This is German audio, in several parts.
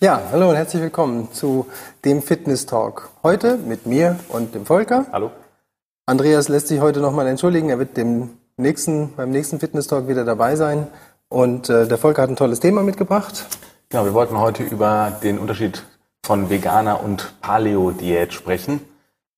Ja, hallo und herzlich willkommen zu dem Fitness Talk. Heute mit mir und dem Volker. Hallo. Andreas lässt sich heute nochmal entschuldigen. Er wird dem nächsten, beim nächsten Fitness Talk wieder dabei sein. Und äh, der Volker hat ein tolles Thema mitgebracht. Genau, wir wollten heute über den Unterschied von Veganer und Paleo-Diät sprechen.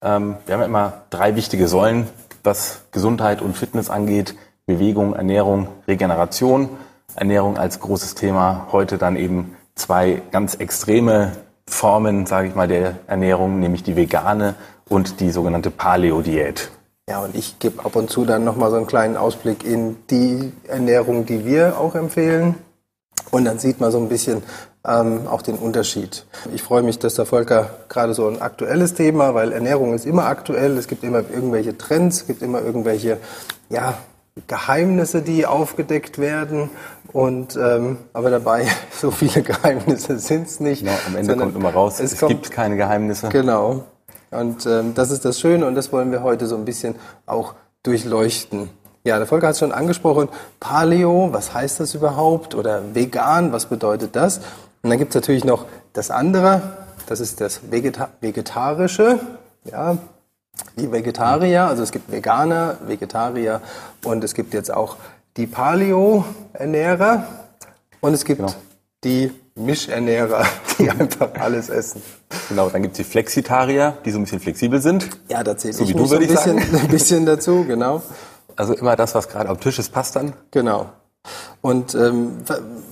Ähm, wir haben ja immer drei wichtige Säulen, was Gesundheit und Fitness angeht. Bewegung, Ernährung, Regeneration. Ernährung als großes Thema. Heute dann eben zwei ganz extreme Formen, sage ich mal, der Ernährung, nämlich die vegane und die sogenannte Paleo-Diät. Ja, und ich gebe ab und zu dann nochmal so einen kleinen Ausblick in die Ernährung, die wir auch empfehlen. Und dann sieht man so ein bisschen ähm, auch den Unterschied. Ich freue mich, dass der Volker gerade so ein aktuelles Thema, weil Ernährung ist immer aktuell. Es gibt immer irgendwelche Trends, es gibt immer irgendwelche, ja, Geheimnisse, die aufgedeckt werden. Und ähm, aber dabei so viele Geheimnisse sind es nicht. Genau, am Ende kommt immer raus, es, es kommt, gibt keine Geheimnisse. Genau. Und ähm, das ist das Schöne und das wollen wir heute so ein bisschen auch durchleuchten. Ja, der Volker hat es schon angesprochen. Paleo, was heißt das überhaupt? Oder vegan, was bedeutet das? Und dann gibt es natürlich noch das andere, das ist das Vegeta Vegetarische. Ja, die Vegetarier, also es gibt Veganer, Vegetarier und es gibt jetzt auch die Paleo-Ernährer und es gibt genau. die Mischernährer, die einfach alles essen. Genau, dann gibt es die Flexitarier, die so ein bisschen flexibel sind. Ja, da zähle so ich mich so ein bisschen, ein bisschen dazu, genau. Also immer das, was gerade am Tisch ist, passt dann. Genau. Und ähm,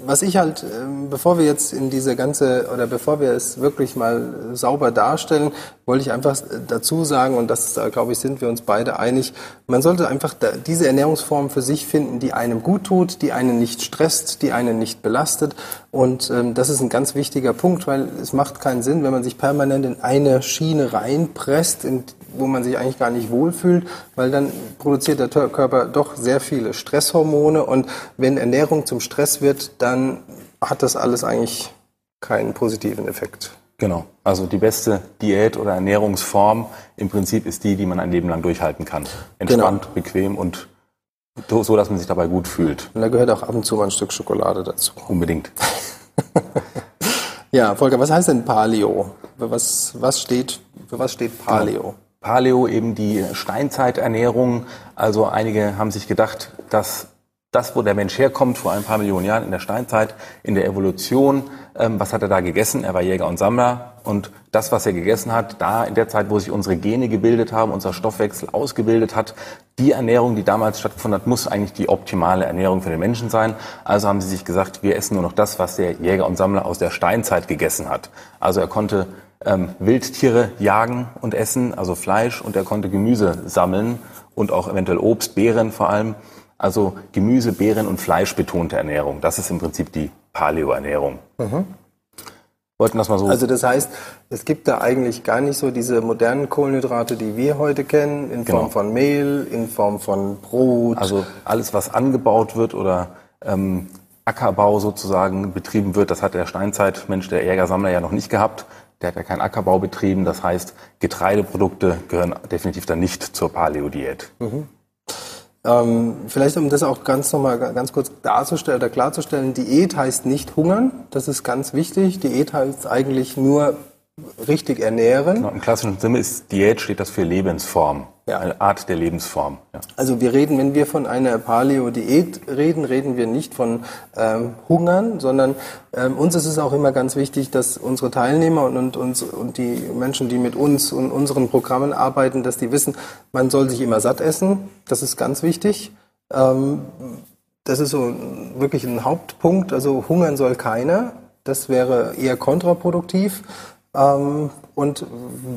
was ich halt, ähm, bevor wir jetzt in diese ganze, oder bevor wir es wirklich mal sauber darstellen, wollte ich einfach dazu sagen, und das, da glaube ich, sind wir uns beide einig, man sollte einfach da, diese Ernährungsform für sich finden, die einem gut tut, die einen nicht stresst, die einen nicht belastet. Und ähm, das ist ein ganz wichtiger Punkt, weil es macht keinen Sinn, wenn man sich permanent in eine Schiene reinpresst, in wo man sich eigentlich gar nicht wohlfühlt, weil dann produziert der Körper doch sehr viele Stresshormone und wenn Ernährung zum Stress wird, dann hat das alles eigentlich keinen positiven Effekt. Genau. Also die beste Diät oder Ernährungsform im Prinzip ist die, die man ein Leben lang durchhalten kann. Entspannt, genau. bequem und so, dass man sich dabei gut fühlt. Und da gehört auch ab und zu mal ein Stück Schokolade dazu. Unbedingt. ja, Volker, was heißt denn Paleo? Was, was steht, für was steht Paleo? Paleo eben die Steinzeiternährung. Also einige haben sich gedacht, dass das, wo der Mensch herkommt, vor ein paar Millionen Jahren in der Steinzeit, in der Evolution, ähm, was hat er da gegessen? Er war Jäger und Sammler. Und das, was er gegessen hat, da in der Zeit, wo sich unsere Gene gebildet haben, unser Stoffwechsel ausgebildet hat, die Ernährung, die damals stattgefunden hat, muss eigentlich die optimale Ernährung für den Menschen sein. Also haben sie sich gesagt, wir essen nur noch das, was der Jäger und Sammler aus der Steinzeit gegessen hat. Also er konnte ähm, Wildtiere jagen und essen, also Fleisch, und er konnte Gemüse sammeln und auch eventuell Obst, Beeren vor allem. Also Gemüse, Beeren und Fleisch betonte Ernährung. Das ist im Prinzip die Paleo-Ernährung. Mhm. Wollten das mal so. Also das heißt, es gibt da eigentlich gar nicht so diese modernen Kohlenhydrate, die wir heute kennen, in Form genau. von Mehl, in Form von Brot. Also alles, was angebaut wird oder ähm, Ackerbau sozusagen betrieben wird, das hat der Steinzeitmensch, der Jägersammler ja noch nicht gehabt der hat ja keinen Ackerbau betrieben. Das heißt, Getreideprodukte gehören definitiv dann nicht zur Paleo-Diät. Mhm. Ähm, vielleicht um das auch ganz nochmal ganz kurz darzustellen oder klarzustellen, Diät heißt nicht hungern, das ist ganz wichtig. Diät heißt eigentlich nur richtig ernähren. Genau, Im klassischen Sinne ist Diät steht das für Lebensform, ja. eine Art der Lebensform. Ja. Also wir reden, wenn wir von einer Paleo-Diät reden, reden wir nicht von ähm, Hungern, sondern ähm, uns ist es auch immer ganz wichtig, dass unsere Teilnehmer und, und, uns, und die Menschen, die mit uns und unseren Programmen arbeiten, dass die wissen, man soll sich immer satt essen. Das ist ganz wichtig. Ähm, das ist so wirklich ein Hauptpunkt. Also hungern soll keiner. Das wäre eher kontraproduktiv. Ähm, und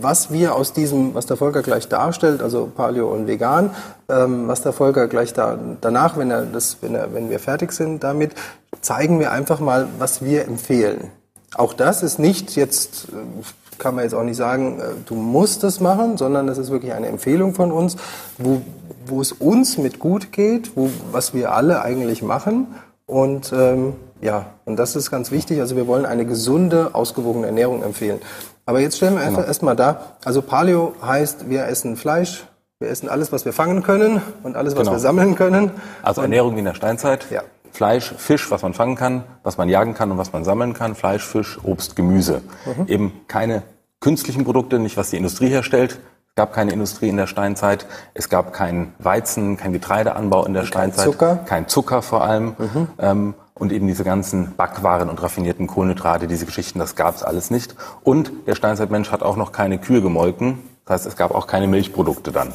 was wir aus diesem, was der Volker gleich darstellt, also Paleo und Vegan, ähm, was der Volker gleich da, danach, wenn er das, wenn er, wenn wir fertig sind damit, zeigen wir einfach mal, was wir empfehlen. Auch das ist nicht jetzt, äh, kann man jetzt auch nicht sagen, äh, du musst es machen, sondern das ist wirklich eine Empfehlung von uns, wo, wo es uns mit gut geht, wo, was wir alle eigentlich machen und ähm, ja, und das ist ganz wichtig. Also wir wollen eine gesunde, ausgewogene Ernährung empfehlen. Aber jetzt stellen wir einfach genau. erstmal da, also Paleo heißt, wir essen Fleisch, wir essen alles, was wir fangen können und alles, was genau. wir sammeln können. Also Ernährung wie in der Steinzeit? Ja, Fleisch, Fisch, was man fangen kann, was man jagen kann und was man sammeln kann, Fleisch, Fisch, Obst, Gemüse. Mhm. Eben keine künstlichen Produkte, nicht was die Industrie herstellt. Es gab keine Industrie in der Steinzeit. Es gab keinen Weizen, kein Getreideanbau in der und Steinzeit. Kein Zucker. Kein Zucker vor allem. Mhm. Ähm, und eben diese ganzen Backwaren und raffinierten Kohlenhydrate, diese Geschichten, das gab es alles nicht. Und der Steinzeitmensch hat auch noch keine Kühe gemolken. Das heißt, es gab auch keine Milchprodukte dann.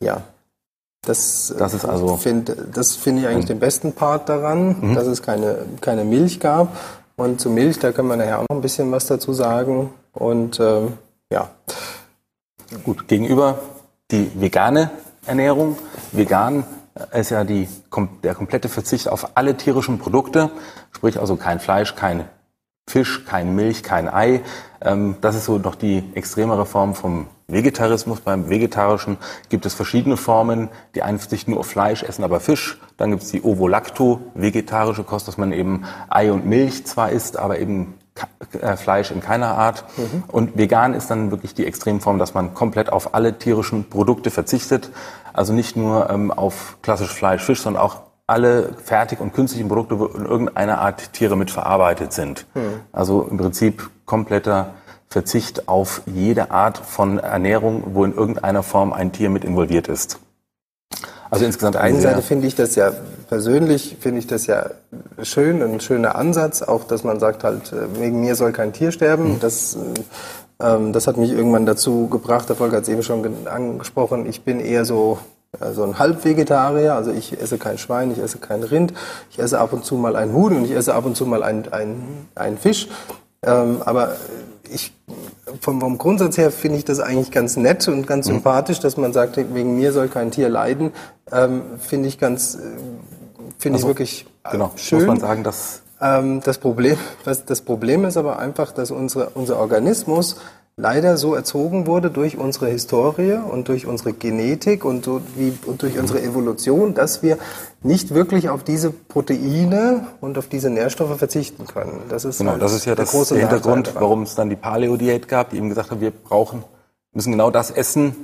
Ja, das, das ist also find, das finde ich eigentlich den besten Part daran, mhm. dass es keine, keine Milch gab. Und zu Milch, da können wir nachher auch noch ein bisschen was dazu sagen. Und ähm, ja. Gut, gegenüber die vegane Ernährung. Vegan ist ja die, der komplette Verzicht auf alle tierischen Produkte, sprich also kein Fleisch, kein Fisch, kein Milch, kein Ei. Ähm, das ist so noch die extremere Form vom Vegetarismus. Beim Vegetarischen gibt es verschiedene Formen. Die einen sich nur auf Fleisch essen, aber Fisch. Dann gibt es die Ovo-Lacto-vegetarische Kost, dass man eben Ei und Milch zwar isst, aber eben Fleisch in keiner Art. Mhm. Und vegan ist dann wirklich die Extremform, dass man komplett auf alle tierischen Produkte verzichtet. Also nicht nur ähm, auf klassisch Fleisch, Fisch, sondern auch alle fertig und künstlichen Produkte, wo in irgendeiner Art Tiere mit verarbeitet sind. Mhm. Also im Prinzip kompletter Verzicht auf jede Art von Ernährung, wo in irgendeiner Form ein Tier mit involviert ist. Also insgesamt. Auf der Seite finde ich das ja persönlich finde ich das ja schön, ein schöner Ansatz, auch dass man sagt halt, äh, wegen mir soll kein Tier sterben. Mhm. Das, ähm, das hat mich irgendwann dazu gebracht, der Volker hat es eben schon angesprochen, ich bin eher so also ein Halbvegetarier, also ich esse kein Schwein, ich esse kein Rind, ich esse ab und zu mal ein Huhn und ich esse ab und zu mal einen ein Fisch. Ähm, aber ich, vom, vom Grundsatz her finde ich das eigentlich ganz nett und ganz mhm. sympathisch, dass man sagt, wegen mir soll kein Tier leiden. Ähm, finde ich ganz, äh, finde also, ich wirklich äh, genau, schön. Muss man sagen, dass ähm, das Problem, das Problem ist aber einfach, dass unsere, unser Organismus leider so erzogen wurde durch unsere Historie und durch unsere Genetik und, so wie, und durch unsere Evolution, dass wir nicht wirklich auf diese Proteine und auf diese Nährstoffe verzichten können. Das ist, genau, halt das ist ja der das große Hintergrund, warum es dann die Paleo-Diät gab, die eben gesagt hat, wir brauchen, müssen genau das essen,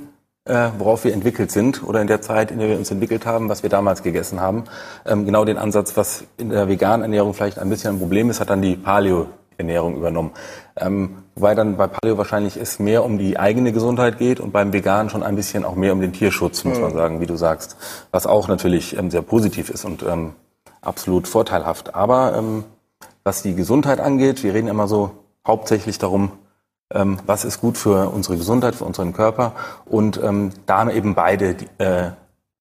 äh, worauf wir entwickelt sind oder in der Zeit, in der wir uns entwickelt haben, was wir damals gegessen haben. Ähm, genau den Ansatz, was in der veganen Ernährung vielleicht ein bisschen ein Problem ist, hat dann die Paleo Ernährung übernommen. Ähm, wobei dann bei Paleo wahrscheinlich es mehr um die eigene Gesundheit geht und beim Vegan schon ein bisschen auch mehr um den Tierschutz, muss man sagen, wie du sagst. Was auch natürlich ähm, sehr positiv ist und ähm, absolut vorteilhaft. Aber ähm, was die Gesundheit angeht, wir reden immer so hauptsächlich darum, ähm, was ist gut für unsere Gesundheit, für unseren Körper. Und ähm, da haben eben beide die, äh,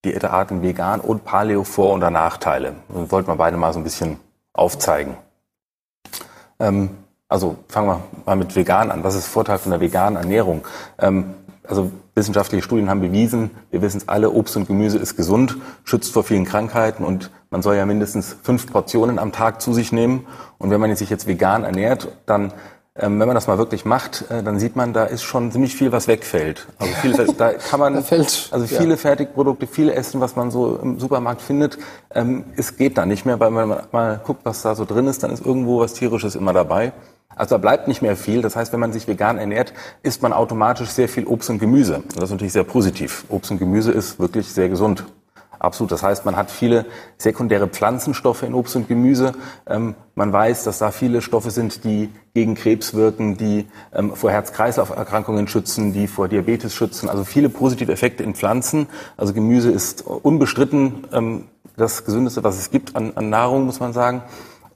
Diätarten Vegan und Paleo Vor- und Nachteile. Und wollten wir beide mal so ein bisschen aufzeigen. Ähm, also fangen wir mal mit vegan an. Was ist Vorteil von der veganen Ernährung? Ähm, also wissenschaftliche Studien haben bewiesen, wir wissen es alle, Obst und Gemüse ist gesund, schützt vor vielen Krankheiten und man soll ja mindestens fünf Portionen am Tag zu sich nehmen. Und wenn man sich jetzt vegan ernährt, dann ähm, wenn man das mal wirklich macht, äh, dann sieht man, da ist schon ziemlich viel, was wegfällt. Also viel, da kann man, also viele ja. Fertigprodukte, viel Essen, was man so im Supermarkt findet, ähm, es geht da nicht mehr, weil man mal guckt, was da so drin ist, dann ist irgendwo was Tierisches immer dabei. Also da bleibt nicht mehr viel. Das heißt, wenn man sich vegan ernährt, isst man automatisch sehr viel Obst und Gemüse. Und das ist natürlich sehr positiv. Obst und Gemüse ist wirklich sehr gesund. Absolut. Das heißt, man hat viele sekundäre Pflanzenstoffe in Obst und Gemüse. Ähm, man weiß, dass da viele Stoffe sind, die gegen Krebs wirken, die ähm, vor Herz-Kreislauf-Erkrankungen schützen, die vor Diabetes schützen. Also viele positive Effekte in Pflanzen. Also Gemüse ist unbestritten ähm, das Gesündeste, was es gibt an, an Nahrung, muss man sagen.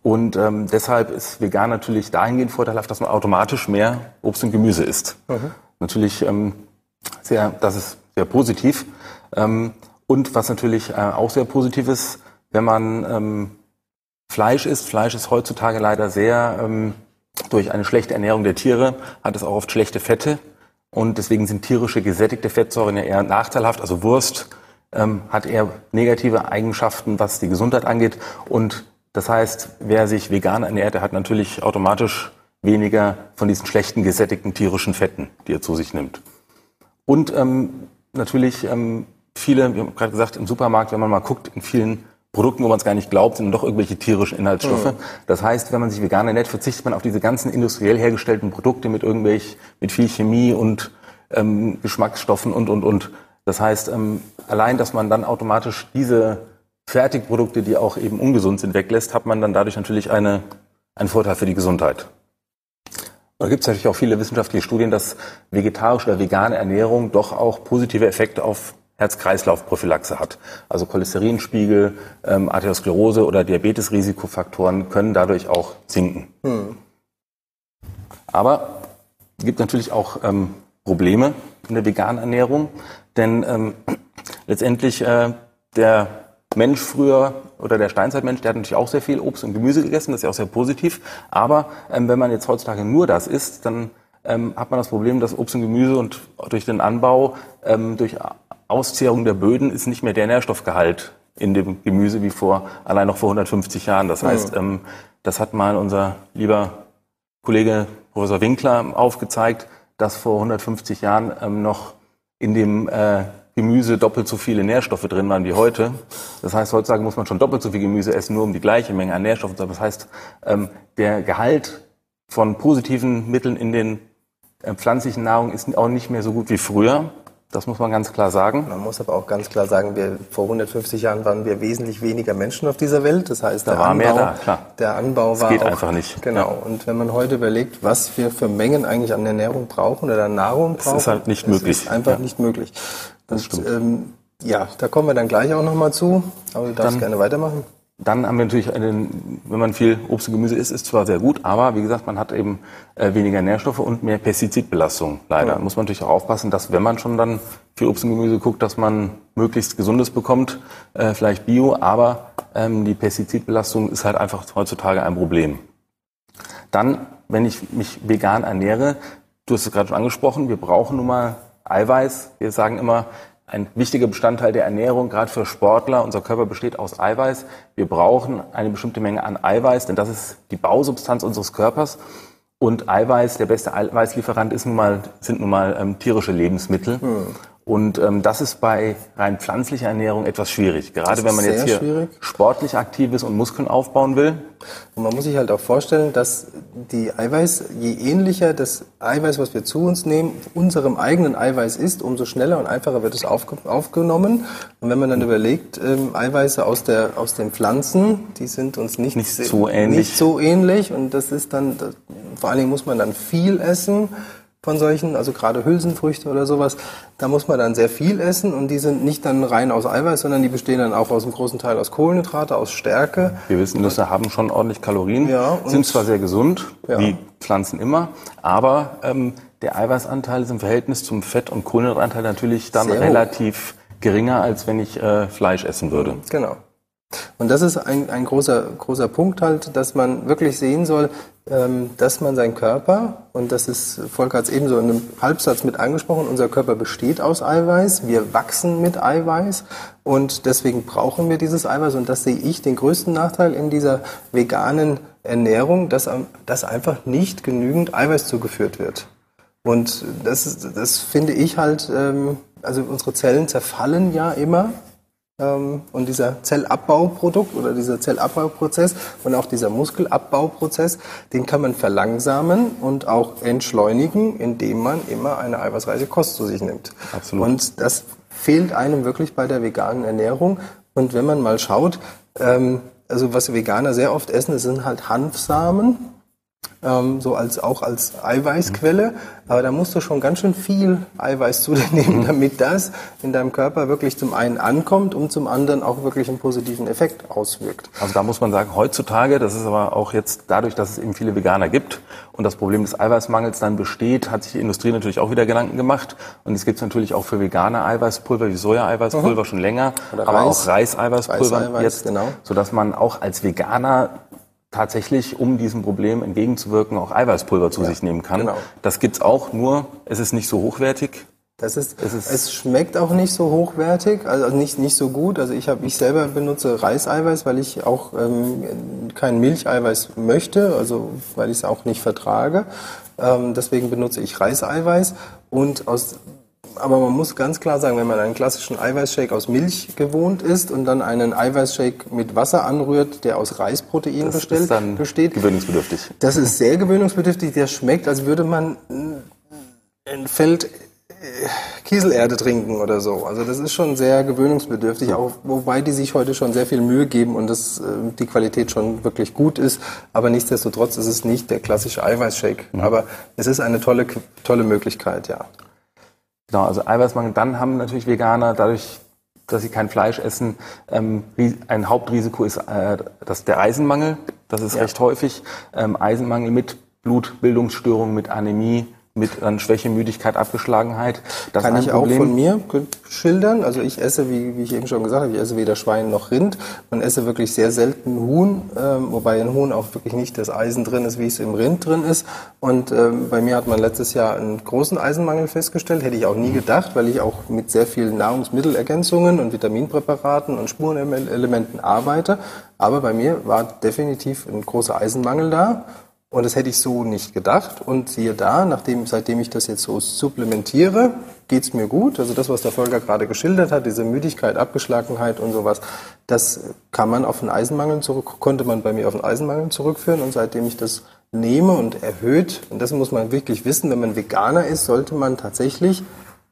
Und ähm, deshalb ist vegan natürlich dahingehend vorteilhaft, dass man automatisch mehr Obst und Gemüse isst. Mhm. Natürlich ähm, sehr, das ist sehr positiv. Ähm, und was natürlich äh, auch sehr positiv ist, wenn man ähm, Fleisch isst. Fleisch ist heutzutage leider sehr ähm, durch eine schlechte Ernährung der Tiere hat es auch oft schlechte Fette und deswegen sind tierische gesättigte Fettsäuren ja eher nachteilhaft. Also Wurst ähm, hat eher negative Eigenschaften, was die Gesundheit angeht. Und das heißt, wer sich vegan ernährt, der hat natürlich automatisch weniger von diesen schlechten gesättigten tierischen Fetten, die er zu sich nimmt. Und ähm, natürlich ähm, viele, wir haben gerade gesagt, im Supermarkt, wenn man mal guckt, in vielen Produkten, wo man es gar nicht glaubt, sind doch irgendwelche tierischen Inhaltsstoffe. Mhm. Das heißt, wenn man sich vegan ernährt, verzichtet man auf diese ganzen industriell hergestellten Produkte mit irgendwelch, mit viel Chemie und ähm, Geschmacksstoffen und, und, und. Das heißt, ähm, allein, dass man dann automatisch diese Fertigprodukte, die auch eben ungesund sind, weglässt, hat man dann dadurch natürlich eine, einen Vorteil für die Gesundheit. Da gibt es natürlich auch viele wissenschaftliche Studien, dass vegetarische oder vegane Ernährung doch auch positive Effekte auf Herz-Kreislauf-Prophylaxe hat. Also Cholesterinspiegel, ähm, Arteriosklerose oder Diabetes-Risikofaktoren können dadurch auch sinken. Hm. Aber es gibt natürlich auch ähm, Probleme in der veganen Ernährung, denn ähm, letztendlich äh, der Mensch früher oder der Steinzeitmensch, der hat natürlich auch sehr viel Obst und Gemüse gegessen, das ist ja auch sehr positiv. Aber ähm, wenn man jetzt heutzutage nur das isst, dann ähm, hat man das Problem, dass Obst und Gemüse und durch den Anbau, ähm, durch Auszehrung der Böden ist nicht mehr der Nährstoffgehalt in dem Gemüse wie vor allein noch vor 150 Jahren. Das heißt, ähm, das hat mal unser lieber Kollege Professor Winkler aufgezeigt, dass vor 150 Jahren ähm, noch in dem äh, Gemüse doppelt so viele Nährstoffe drin waren wie heute. Das heißt, heutzutage muss man schon doppelt so viel Gemüse essen, nur um die gleiche Menge an Nährstoffen zu haben. Das heißt, ähm, der Gehalt von positiven Mitteln in den äh, pflanzlichen Nahrung ist auch nicht mehr so gut wie früher. Das muss man ganz klar sagen. Man muss aber auch ganz klar sagen, wir, vor 150 Jahren waren wir wesentlich weniger Menschen auf dieser Welt. Das heißt, der da war Anbau, mehr da, klar. Der Anbau das war geht auch, einfach nicht. Genau. Ja. Und wenn man heute überlegt, was wir für Mengen eigentlich an Ernährung brauchen oder an Nahrung brauchen, das ist halt nicht möglich. Ist einfach ja. nicht möglich. Das, stimmt. Ähm, ja, da kommen wir dann gleich auch nochmal zu. Aber du darfst dann, gerne weitermachen. Dann haben wir natürlich, einen, wenn man viel Obst und Gemüse isst, ist zwar sehr gut, aber wie gesagt, man hat eben äh, weniger Nährstoffe und mehr Pestizidbelastung. Leider ja. muss man natürlich auch aufpassen, dass wenn man schon dann viel Obst und Gemüse guckt, dass man möglichst Gesundes bekommt, äh, vielleicht Bio, aber ähm, die Pestizidbelastung ist halt einfach heutzutage ein Problem. Dann, wenn ich mich vegan ernähre, du hast es gerade schon angesprochen, wir brauchen nun mal Eiweiß. Wir sagen immer, ein wichtiger Bestandteil der Ernährung, gerade für Sportler. Unser Körper besteht aus Eiweiß. Wir brauchen eine bestimmte Menge an Eiweiß, denn das ist die Bausubstanz unseres Körpers. Und Eiweiß, der beste Eiweißlieferant ist nun mal, sind nun mal ähm, tierische Lebensmittel. Hm. Und ähm, das ist bei rein pflanzlicher Ernährung etwas schwierig. Gerade wenn man jetzt hier schwierig. sportlich aktiv ist und Muskeln aufbauen will. Und man muss sich halt auch vorstellen, dass die Eiweiß, je ähnlicher das Eiweiß, was wir zu uns nehmen, unserem eigenen Eiweiß ist, umso schneller und einfacher wird es aufge aufgenommen. Und wenn man dann überlegt, ähm, Eiweiße aus, der, aus den Pflanzen, die sind uns nicht, nicht so ähnlich. Nicht so ähnlich. Und das ist dann, das, vor allen Dingen muss man dann viel essen von solchen, also gerade Hülsenfrüchte oder sowas, da muss man dann sehr viel essen und die sind nicht dann rein aus Eiweiß, sondern die bestehen dann auch aus einem großen Teil aus Kohlenhydrate, aus Stärke. Wir wissen, Nüsse haben schon ordentlich Kalorien, ja, sind zwar sehr gesund, ja. wie Pflanzen immer, aber ähm, der Eiweißanteil ist im Verhältnis zum Fett- und Kohlenhydratanteil natürlich dann sehr relativ hoch. geringer, als wenn ich äh, Fleisch essen würde. Genau. Und das ist ein, ein großer, großer Punkt halt, dass man wirklich sehen soll, dass man seinen Körper, und das ist, Volker hat es eben so in einem Halbsatz mit angesprochen, unser Körper besteht aus Eiweiß, wir wachsen mit Eiweiß und deswegen brauchen wir dieses Eiweiß und das sehe ich den größten Nachteil in dieser veganen Ernährung, dass, dass einfach nicht genügend Eiweiß zugeführt wird. Und das, das finde ich halt, ähm, also unsere Zellen zerfallen ja immer ähm, und dieser Zellabbauprodukt oder dieser Zellabbauprozess und auch dieser Muskelabbauprozess, den kann man verlangsamen und auch entschleunigen, indem man immer eine eiweißreiche Kost zu sich nimmt. Absolut. Und das fehlt einem wirklich bei der veganen Ernährung. Und wenn man mal schaut, ähm, also was Veganer sehr oft essen, das sind halt Hanfsamen ähm, so als auch als Eiweißquelle. Aber da musst du schon ganz schön viel Eiweiß zu dir nehmen, mhm. damit das in deinem Körper wirklich zum einen ankommt und zum anderen auch wirklich einen positiven Effekt auswirkt. Also da muss man sagen, heutzutage, das ist aber auch jetzt dadurch, dass es eben viele Veganer gibt und das Problem des Eiweißmangels dann besteht, hat sich die Industrie natürlich auch wieder Gedanken gemacht. Und es gibt natürlich auch für Veganer Eiweißpulver wie Soja-Eiweißpulver mhm. schon länger, Oder aber Reis. auch Reis-Eiweißpulver Reis jetzt, genau. sodass man auch als Veganer tatsächlich, um diesem Problem entgegenzuwirken, auch Eiweißpulver zu ja, sich nehmen kann. Genau. Das gibt's auch, nur es ist nicht so hochwertig. Das ist, es, ist es schmeckt auch nicht so hochwertig, also nicht, nicht so gut. Also ich habe, ich selber benutze Reiseiweiß, weil ich auch ähm, kein Milcheiweiß möchte, also weil ich es auch nicht vertrage. Ähm, deswegen benutze ich Reiseiweiß und aus aber man muss ganz klar sagen, wenn man einen klassischen Eiweißshake aus Milch gewohnt ist und dann einen Eiweißshake mit Wasser anrührt, der aus Reisprotein das bestellt, ist dann besteht, gewöhnungsbedürftig. Das ist sehr gewöhnungsbedürftig. Der schmeckt, als würde man ein Feld äh, Kieselerde trinken oder so. Also das ist schon sehr gewöhnungsbedürftig, auch wobei die sich heute schon sehr viel Mühe geben und das, äh, die Qualität schon wirklich gut ist. Aber nichtsdestotrotz ist es nicht der klassische Eiweißshake. Mhm. Aber es ist eine tolle, tolle Möglichkeit, ja. Genau, also Eiweißmangel. Dann haben natürlich Veganer dadurch dass sie kein Fleisch essen. Ähm, ein Hauptrisiko ist äh, das der Eisenmangel. Das ist ja. recht häufig. Ähm, Eisenmangel mit Blutbildungsstörungen, mit Anämie, mit dann Schwäche, Müdigkeit, Abgeschlagenheit. Das Kann ich auch von mir schildern. Also ich esse, wie, wie, ich eben schon gesagt habe, ich esse weder Schwein noch Rind. Man esse wirklich sehr selten Huhn, ähm, wobei in Huhn auch wirklich nicht das Eisen drin ist, wie es im Rind drin ist. Und ähm, bei mir hat man letztes Jahr einen großen Eisenmangel festgestellt. Hätte ich auch nie gedacht, weil ich auch mit sehr vielen Nahrungsmittelergänzungen und Vitaminpräparaten und Spurenelementen arbeite. Aber bei mir war definitiv ein großer Eisenmangel da. Und das hätte ich so nicht gedacht. Und siehe da, nachdem, seitdem ich das jetzt so supplementiere, geht's mir gut. Also das, was der Volker gerade geschildert hat, diese Müdigkeit, Abgeschlagenheit und sowas, das kann man auf den Eisenmangel zurück, konnte man bei mir auf den Eisenmangel zurückführen. Und seitdem ich das nehme und erhöht, und das muss man wirklich wissen, wenn man Veganer ist, sollte man tatsächlich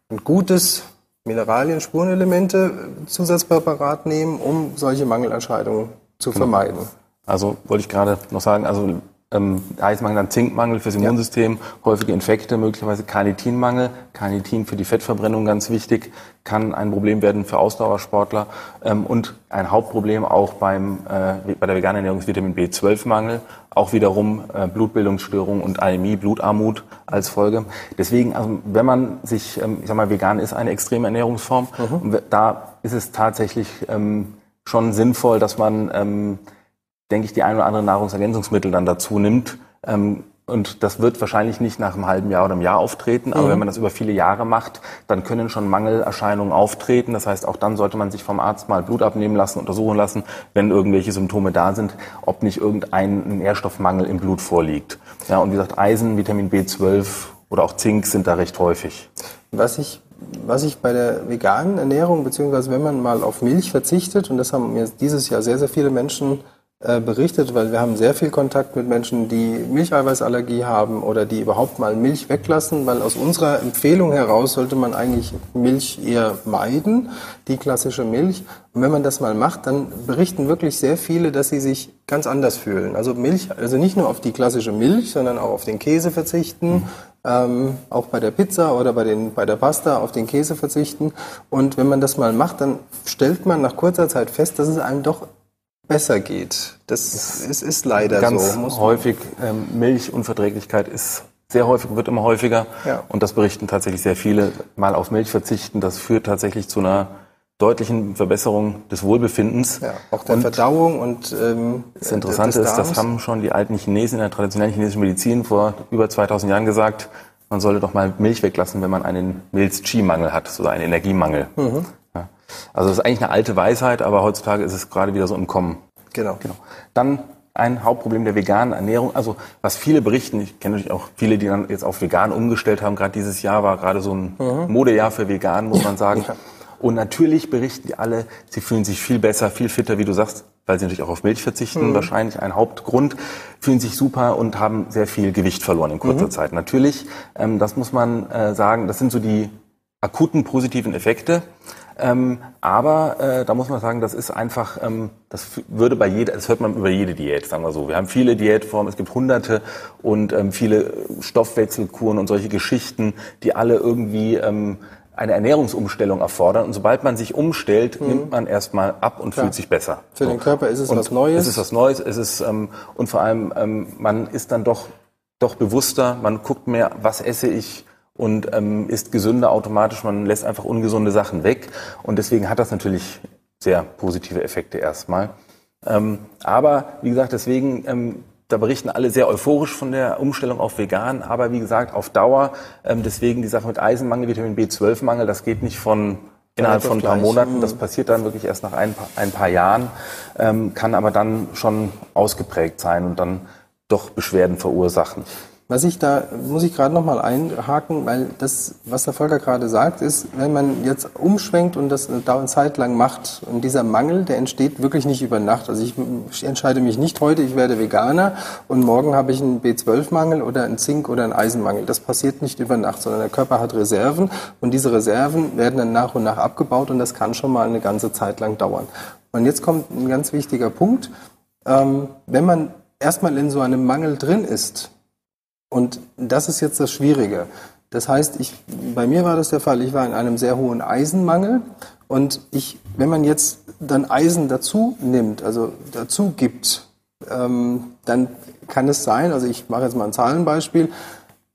ein gutes Mineralien, Spurenelemente, Zusatzpräparat nehmen, um solche Mangelerscheinungen zu genau. vermeiden. Also wollte ich gerade noch sagen, also ähm, Eisenmangel, dann Zinkmangel fürs Immunsystem, ja. häufige Infekte, möglicherweise Carnitinmangel, Carnitin für die Fettverbrennung ganz wichtig, kann ein Problem werden für Ausdauersportler ähm, und ein Hauptproblem auch beim, äh, bei der veganen Ernährung ist Vitamin B12-Mangel, auch wiederum äh, Blutbildungsstörung und Anämie, Blutarmut als Folge. Deswegen, also wenn man sich, ähm, ich sag mal, vegan ist eine extreme Ernährungsform, mhm. da ist es tatsächlich ähm, schon sinnvoll, dass man ähm, denke ich, die ein oder andere Nahrungsergänzungsmittel dann dazu nimmt. Ähm, und das wird wahrscheinlich nicht nach einem halben Jahr oder einem Jahr auftreten, aber mhm. wenn man das über viele Jahre macht, dann können schon Mangelerscheinungen auftreten. Das heißt, auch dann sollte man sich vom Arzt mal Blut abnehmen lassen, untersuchen lassen, wenn irgendwelche Symptome da sind, ob nicht irgendein Nährstoffmangel im Blut vorliegt. Ja, und wie gesagt, Eisen, Vitamin B12 oder auch Zink sind da recht häufig. Was ich was ich bei der veganen Ernährung, beziehungsweise wenn man mal auf Milch verzichtet, und das haben mir dieses Jahr sehr, sehr viele Menschen berichtet, weil wir haben sehr viel Kontakt mit Menschen, die Milcheiweißallergie haben oder die überhaupt mal Milch weglassen, weil aus unserer Empfehlung heraus sollte man eigentlich Milch eher meiden, die klassische Milch. Und wenn man das mal macht, dann berichten wirklich sehr viele, dass sie sich ganz anders fühlen. Also Milch, also nicht nur auf die klassische Milch, sondern auch auf den Käse verzichten, mhm. ähm, auch bei der Pizza oder bei, den, bei der Pasta auf den Käse verzichten. Und wenn man das mal macht, dann stellt man nach kurzer Zeit fest, dass es einem doch besser geht. Das ist, ist leider Ganz so. Ganz häufig ähm, Milchunverträglichkeit ist sehr häufig, wird immer häufiger. Ja. Und das berichten tatsächlich sehr viele. Mal auf Milch verzichten, das führt tatsächlich zu einer deutlichen Verbesserung des Wohlbefindens. Ja, auch der und Verdauung und ähm, das Interessante ist, das haben schon die alten Chinesen in der traditionellen chinesischen Medizin vor über 2000 Jahren gesagt, man solle doch mal Milch weglassen, wenn man einen Milz-Qi-Mangel hat, so einen Energiemangel. Mhm. Also das ist eigentlich eine alte Weisheit, aber heutzutage ist es gerade wieder so im Kommen. Genau. genau. Dann ein Hauptproblem der veganen Ernährung. Also was viele berichten, ich kenne natürlich auch viele, die dann jetzt auf vegan umgestellt haben. Gerade dieses Jahr war gerade so ein mhm. Modejahr für vegan, muss man sagen. Ja. Und natürlich berichten die alle, sie fühlen sich viel besser, viel fitter, wie du sagst, weil sie natürlich auch auf Milch verzichten, mhm. wahrscheinlich ein Hauptgrund, fühlen sich super und haben sehr viel Gewicht verloren in kurzer mhm. Zeit. Natürlich, ähm, das muss man äh, sagen, das sind so die akuten positiven Effekte. Ähm, aber äh, da muss man sagen, das ist einfach, ähm, das würde bei jeder, das hört man über jede Diät, sagen wir so. Wir haben viele Diätformen, es gibt hunderte und ähm, viele Stoffwechselkuren und solche Geschichten, die alle irgendwie ähm, eine Ernährungsumstellung erfordern. Und sobald man sich umstellt, mhm. nimmt man erstmal ab und Klar. fühlt sich besser. Für so. den Körper ist es und was Neues. Es ist was Neues. Es ist ähm, und vor allem ähm, man ist dann doch doch bewusster. Man guckt mehr, was esse ich, und ähm, ist gesünder automatisch. Man lässt einfach ungesunde Sachen weg und deswegen hat das natürlich sehr positive Effekte erstmal. Ähm, aber wie gesagt, deswegen ähm, da berichten alle sehr euphorisch von der Umstellung auf vegan, aber wie gesagt auf Dauer. Ähm, deswegen die Sache mit Eisenmangel, Vitamin B12-Mangel, das geht nicht von innerhalb von ein paar Monaten. Das passiert dann wirklich erst nach ein paar, ein paar Jahren, ähm, kann aber dann schon ausgeprägt sein und dann doch Beschwerden verursachen. Was ich da, muss ich gerade nochmal einhaken, weil das, was der Volker gerade sagt, ist, wenn man jetzt umschwenkt und das eine Zeit lang macht, und dieser Mangel, der entsteht wirklich nicht über Nacht. Also ich, ich entscheide mich nicht heute, ich werde Veganer und morgen habe ich einen B12-Mangel oder einen Zink- oder einen Eisenmangel. Das passiert nicht über Nacht, sondern der Körper hat Reserven und diese Reserven werden dann nach und nach abgebaut und das kann schon mal eine ganze Zeit lang dauern. Und jetzt kommt ein ganz wichtiger Punkt. Ähm, wenn man erstmal in so einem Mangel drin ist, und das ist jetzt das Schwierige. Das heißt, ich, bei mir war das der Fall, ich war in einem sehr hohen Eisenmangel und ich, wenn man jetzt dann Eisen dazu nimmt, also dazu gibt, ähm, dann kann es sein, also ich mache jetzt mal ein Zahlenbeispiel,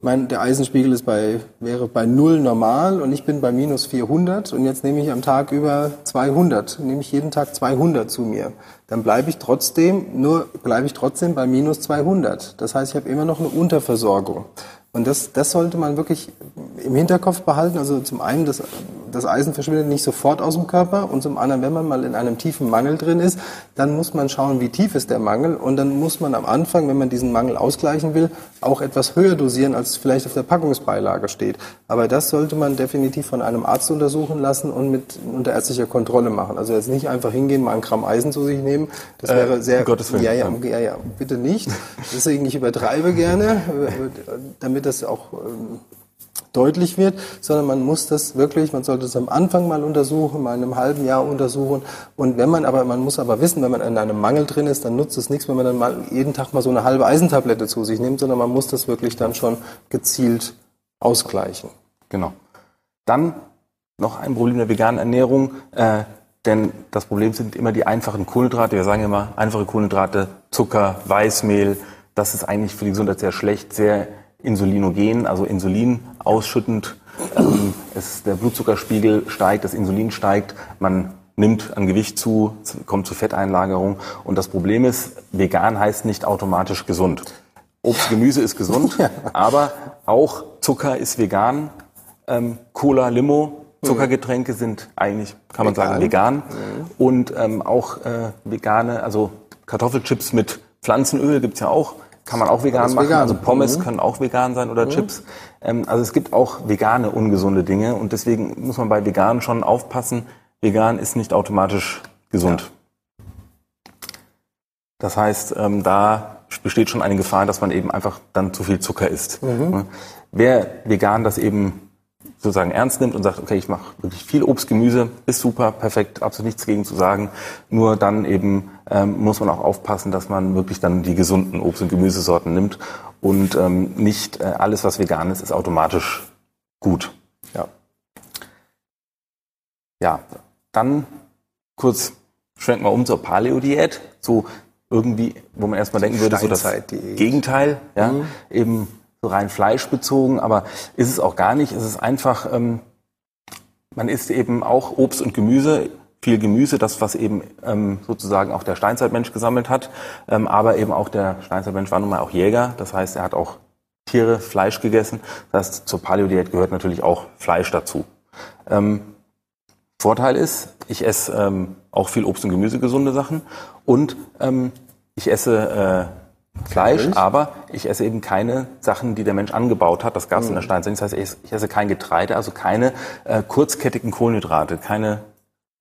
mein, der Eisenspiegel ist bei, wäre bei null normal und ich bin bei minus 400 und jetzt nehme ich am Tag über 200, nehme ich jeden Tag 200 zu mir. Dann bleibe ich trotzdem, nur bleibe ich trotzdem bei minus 200. Das heißt, ich habe immer noch eine Unterversorgung. Und das, das sollte man wirklich im Hinterkopf behalten. Also zum einen, das, das Eisen verschwindet nicht sofort aus dem Körper und zum anderen, wenn man mal in einem tiefen Mangel drin ist, dann muss man schauen, wie tief ist der Mangel und dann muss man am Anfang, wenn man diesen Mangel ausgleichen will, auch etwas höher dosieren, als vielleicht auf der Packungsbeilage steht. Aber das sollte man definitiv von einem Arzt untersuchen lassen und mit unter ärztlicher Kontrolle machen. Also jetzt nicht einfach hingehen, mal ein Gramm Eisen zu sich nehmen. Das äh, wäre sehr, Gottes Willen. ja, ja, ja, ja, bitte nicht. Deswegen ich übertreibe gerne, damit damit das auch ähm, deutlich wird, sondern man muss das wirklich, man sollte es am Anfang mal untersuchen, mal in einem halben Jahr untersuchen. Und wenn man aber, man muss aber wissen, wenn man in einem Mangel drin ist, dann nutzt es nichts, wenn man dann mal jeden Tag mal so eine halbe Eisentablette zu sich nimmt, sondern man muss das wirklich dann schon gezielt ausgleichen. Genau. Dann noch ein Problem der veganen Ernährung, äh, denn das Problem sind immer die einfachen Kohlenhydrate. Wir sagen immer einfache Kohlenhydrate, Zucker, Weißmehl. Das ist eigentlich für die Gesundheit sehr schlecht, sehr insulinogen, also Insulin ausschüttend. Ähm, es, der Blutzuckerspiegel steigt, das Insulin steigt, man nimmt an Gewicht zu, kommt zu Fetteinlagerung. Und das Problem ist, vegan heißt nicht automatisch gesund. Obst, Gemüse ist gesund, aber auch Zucker ist vegan. Ähm, Cola, Limo, Zuckergetränke sind eigentlich, kann man vegan. sagen, vegan. Mhm. Und ähm, auch äh, vegane, also Kartoffelchips mit Pflanzenöl gibt's ja auch. Kann man auch vegan machen. Vegan. Also Pommes mhm. können auch vegan sein oder mhm. Chips. Ähm, also es gibt auch vegane ungesunde Dinge und deswegen muss man bei vegan schon aufpassen. Vegan ist nicht automatisch gesund. Ja. Das heißt, ähm, da besteht schon eine Gefahr, dass man eben einfach dann zu viel Zucker isst. Mhm. Wer vegan das eben sozusagen ernst nimmt und sagt, okay, ich mache wirklich viel Obst, Gemüse, ist super, perfekt, absolut nichts gegen zu sagen. Nur dann eben ähm, muss man auch aufpassen, dass man wirklich dann die gesunden Obst- und Gemüsesorten nimmt und ähm, nicht äh, alles, was vegan ist, ist automatisch gut. Ja. Ja, dann kurz schwenken wir um zur Paleo-Diät. So irgendwie, wo man erstmal denken würde, so das Gegenteil, ja, mhm. eben so rein fleischbezogen, aber ist es auch gar nicht. Es ist einfach, ähm, man isst eben auch Obst und Gemüse, viel Gemüse, das was eben ähm, sozusagen auch der Steinzeitmensch gesammelt hat, ähm, aber eben auch der Steinzeitmensch war nun mal auch Jäger, das heißt, er hat auch Tiere, Fleisch gegessen. Das heißt, zur Paleo-Diät gehört natürlich auch Fleisch dazu. Ähm, Vorteil ist, ich esse ähm, auch viel Obst und Gemüse, gesunde Sachen und ähm, ich esse äh, Fleisch, Milch? aber ich esse eben keine Sachen, die der Mensch angebaut hat. Das gab es mhm. in der Steinzeit. Das heißt, ich esse kein Getreide, also keine äh, kurzkettigen Kohlenhydrate, keine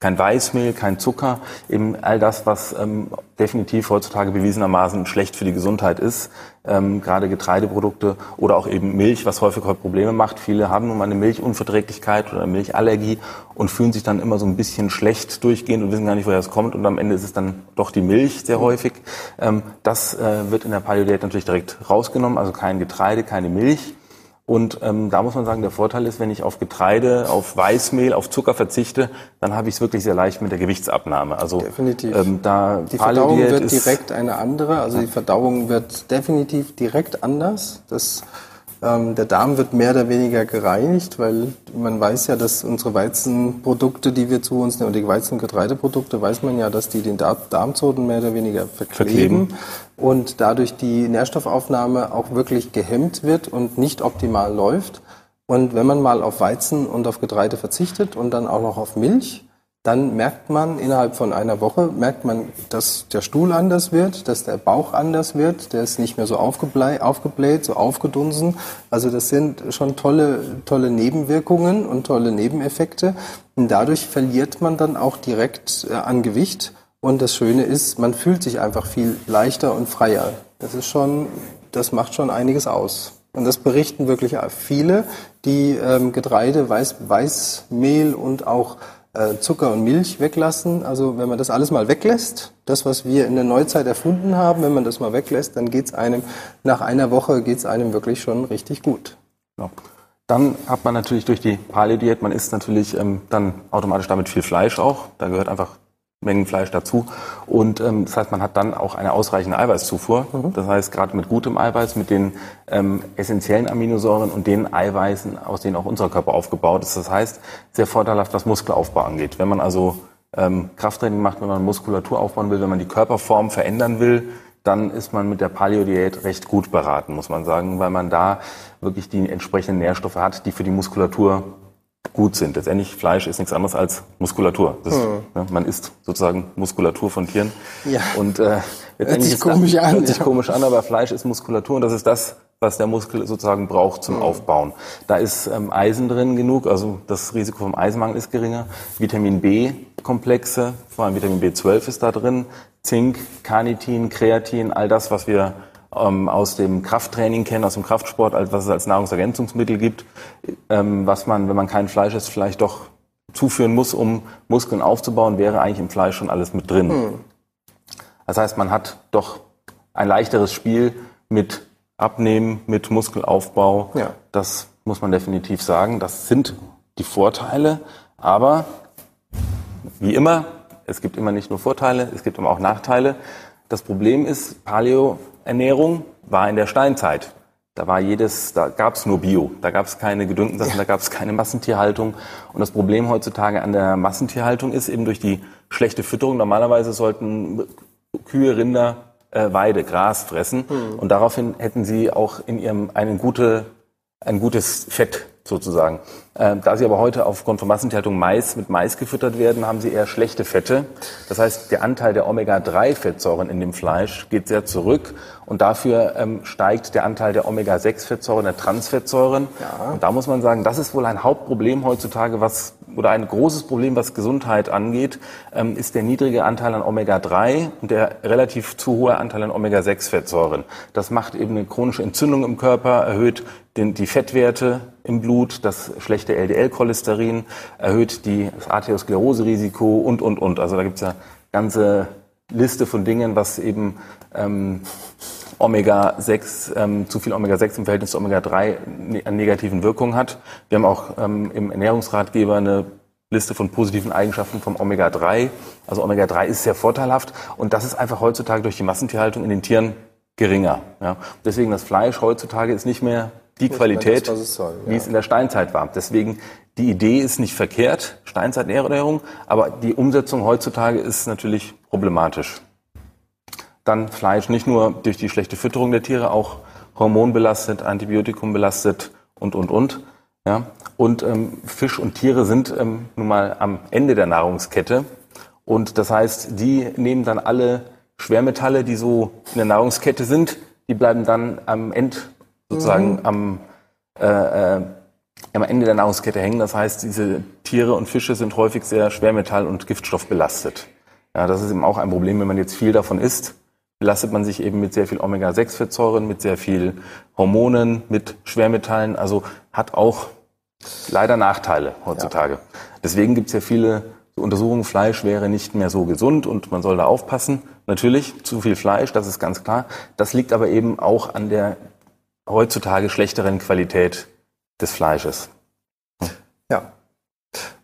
kein Weißmehl, kein Zucker, eben all das, was ähm, definitiv heutzutage bewiesenermaßen schlecht für die Gesundheit ist. Ähm, gerade Getreideprodukte oder auch eben Milch, was häufig heute Probleme macht. Viele haben nun mal eine Milchunverträglichkeit oder Milchallergie und fühlen sich dann immer so ein bisschen schlecht durchgehend und wissen gar nicht, woher es kommt. Und am Ende ist es dann doch die Milch sehr häufig. Ähm, das äh, wird in der paleo natürlich direkt rausgenommen, also kein Getreide, keine Milch. Und ähm, da muss man sagen, der Vorteil ist, wenn ich auf Getreide, auf Weißmehl, auf Zucker verzichte, dann habe ich es wirklich sehr leicht mit der Gewichtsabnahme. Also definitiv. Ähm, da die Verdauung wird direkt eine andere. Also die Verdauung wird definitiv direkt anders. Das ähm, der Darm wird mehr oder weniger gereinigt, weil man weiß ja, dass unsere Weizenprodukte, die wir zu uns nehmen, und die Weizen- und Getreideprodukte, weiß man ja, dass die den Darmzoten mehr oder weniger verkleben, verkleben, und dadurch die Nährstoffaufnahme auch wirklich gehemmt wird und nicht optimal läuft. Und wenn man mal auf Weizen und auf Getreide verzichtet und dann auch noch auf Milch, dann merkt man innerhalb von einer Woche, merkt man, dass der Stuhl anders wird, dass der Bauch anders wird, der ist nicht mehr so aufgebläht, so aufgedunsen. Also das sind schon tolle, tolle Nebenwirkungen und tolle Nebeneffekte. Und dadurch verliert man dann auch direkt äh, an Gewicht. Und das Schöne ist, man fühlt sich einfach viel leichter und freier. Das ist schon, das macht schon einiges aus. Und das berichten wirklich viele, die ähm, Getreide, Weiß, Weißmehl und auch äh, Zucker und Milch weglassen. Also wenn man das alles mal weglässt, das, was wir in der Neuzeit erfunden haben, wenn man das mal weglässt, dann geht's einem, nach einer Woche geht's einem wirklich schon richtig gut. Ja. Dann hat man natürlich durch die Paleo-Diät, man isst natürlich ähm, dann automatisch damit viel Fleisch auch. Da gehört einfach Mengen Fleisch dazu. Und ähm, das heißt, man hat dann auch eine ausreichende Eiweißzufuhr. Mhm. Das heißt, gerade mit gutem Eiweiß, mit den ähm, essentiellen Aminosäuren und den Eiweißen, aus denen auch unser Körper aufgebaut ist. Das heißt, sehr vorteilhaft, was Muskelaufbau angeht. Wenn man also ähm, Krafttraining macht, wenn man Muskulatur aufbauen will, wenn man die Körperform verändern will, dann ist man mit der Paleo-Diät recht gut beraten, muss man sagen, weil man da wirklich die entsprechenden Nährstoffe hat, die für die Muskulatur gut sind. Letztendlich Fleisch ist nichts anderes als Muskulatur. Das, hm. ne, man isst sozusagen Muskulatur von Tieren. Ja. Und äh, letztendlich hört sich komisch an. Hört sich ja. komisch an, aber Fleisch ist Muskulatur und das ist das, was der Muskel sozusagen braucht zum hm. Aufbauen. Da ist ähm, Eisen drin genug, also das Risiko vom Eisenmangel ist geringer. Vitamin B-Komplexe, vor allem Vitamin B12 ist da drin, Zink, Carnitin, Kreatin, all das, was wir ähm, aus dem Krafttraining kennen, aus dem Kraftsport, als was es als Nahrungsergänzungsmittel gibt, ähm, was man, wenn man kein Fleisch isst, vielleicht doch zuführen muss, um Muskeln aufzubauen, wäre eigentlich im Fleisch schon alles mit drin. Hm. Das heißt, man hat doch ein leichteres Spiel mit Abnehmen, mit Muskelaufbau. Ja. Das muss man definitiv sagen. Das sind die Vorteile. Aber wie immer, es gibt immer nicht nur Vorteile, es gibt immer auch Nachteile. Das Problem ist, Paleo Ernährung war in der Steinzeit. Da war jedes, da gab es nur Bio, da gab es keine gedüngten Sachen, da gab es keine Massentierhaltung. Und das Problem heutzutage an der Massentierhaltung ist eben durch die schlechte Fütterung. Normalerweise sollten Kühe, Rinder äh, Weide, Gras fressen. Mhm. Und daraufhin hätten sie auch in ihrem eine gute, ein gutes Fett sozusagen. Äh, da sie aber heute aufgrund von Massentierhaltung Mais mit Mais gefüttert werden, haben sie eher schlechte Fette. Das heißt, der Anteil der Omega-3-Fettsäuren in dem Fleisch geht sehr zurück und dafür ähm, steigt der Anteil der Omega-6-Fettsäuren, der Transfettsäuren. Ja. Und da muss man sagen, das ist wohl ein Hauptproblem heutzutage, was oder ein großes Problem, was Gesundheit angeht, ähm, ist der niedrige Anteil an Omega-3 und der relativ zu hohe Anteil an Omega-6-Fettsäuren. Das macht eben eine chronische Entzündung im Körper, erhöht den, die Fettwerte im Blut, das schlechte LDL-Cholesterin, erhöht die, das Arterioskleroserisiko und, und, und. Also da gibt es ja ganze Liste von Dingen, was eben ähm, Omega-6, ähm, zu viel Omega-6 im Verhältnis zu Omega-3 ne, an negativen Wirkungen hat. Wir haben auch ähm, im Ernährungsratgeber eine Liste von positiven Eigenschaften vom Omega-3. Also Omega-3 ist sehr vorteilhaft und das ist einfach heutzutage durch die Massentierhaltung in den Tieren geringer. Ja. Deswegen das Fleisch heutzutage ist nicht mehr die Qualität, das, es soll, ja. wie es in der Steinzeit war. Deswegen die Idee ist nicht verkehrt, Steinzeiternährung, aber die Umsetzung heutzutage ist natürlich problematisch. Dann Fleisch nicht nur durch die schlechte Fütterung der Tiere, auch hormonbelastet, Antibiotikum belastet und, und, und. Ja? Und ähm, Fisch und Tiere sind ähm, nun mal am Ende der Nahrungskette. Und das heißt, die nehmen dann alle Schwermetalle, die so in der Nahrungskette sind, die bleiben dann am Ende sozusagen mhm. am, äh, äh, am Ende der Nahrungskette hängen. Das heißt, diese Tiere und Fische sind häufig sehr schwermetall- und giftstoffbelastet. Ja, das ist eben auch ein Problem, wenn man jetzt viel davon isst belastet man sich eben mit sehr viel Omega-6-Fettsäuren, mit sehr viel Hormonen, mit Schwermetallen. Also hat auch leider Nachteile heutzutage. Ja. Deswegen gibt es ja viele Untersuchungen, Fleisch wäre nicht mehr so gesund und man soll da aufpassen. Natürlich, zu viel Fleisch, das ist ganz klar. Das liegt aber eben auch an der heutzutage schlechteren Qualität des Fleisches. Ja.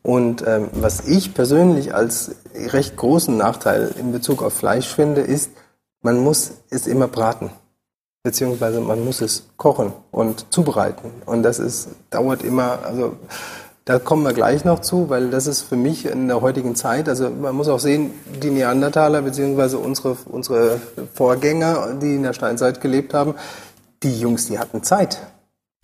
Und ähm, was ich persönlich als recht großen Nachteil in Bezug auf Fleisch finde, ist, man muss es immer braten. Beziehungsweise man muss es kochen und zubereiten. Und das ist, dauert immer, also da kommen wir gleich noch zu, weil das ist für mich in der heutigen Zeit, also man muss auch sehen, die Neandertaler beziehungsweise unsere, unsere Vorgänger, die in der Steinzeit gelebt haben, die Jungs, die hatten Zeit.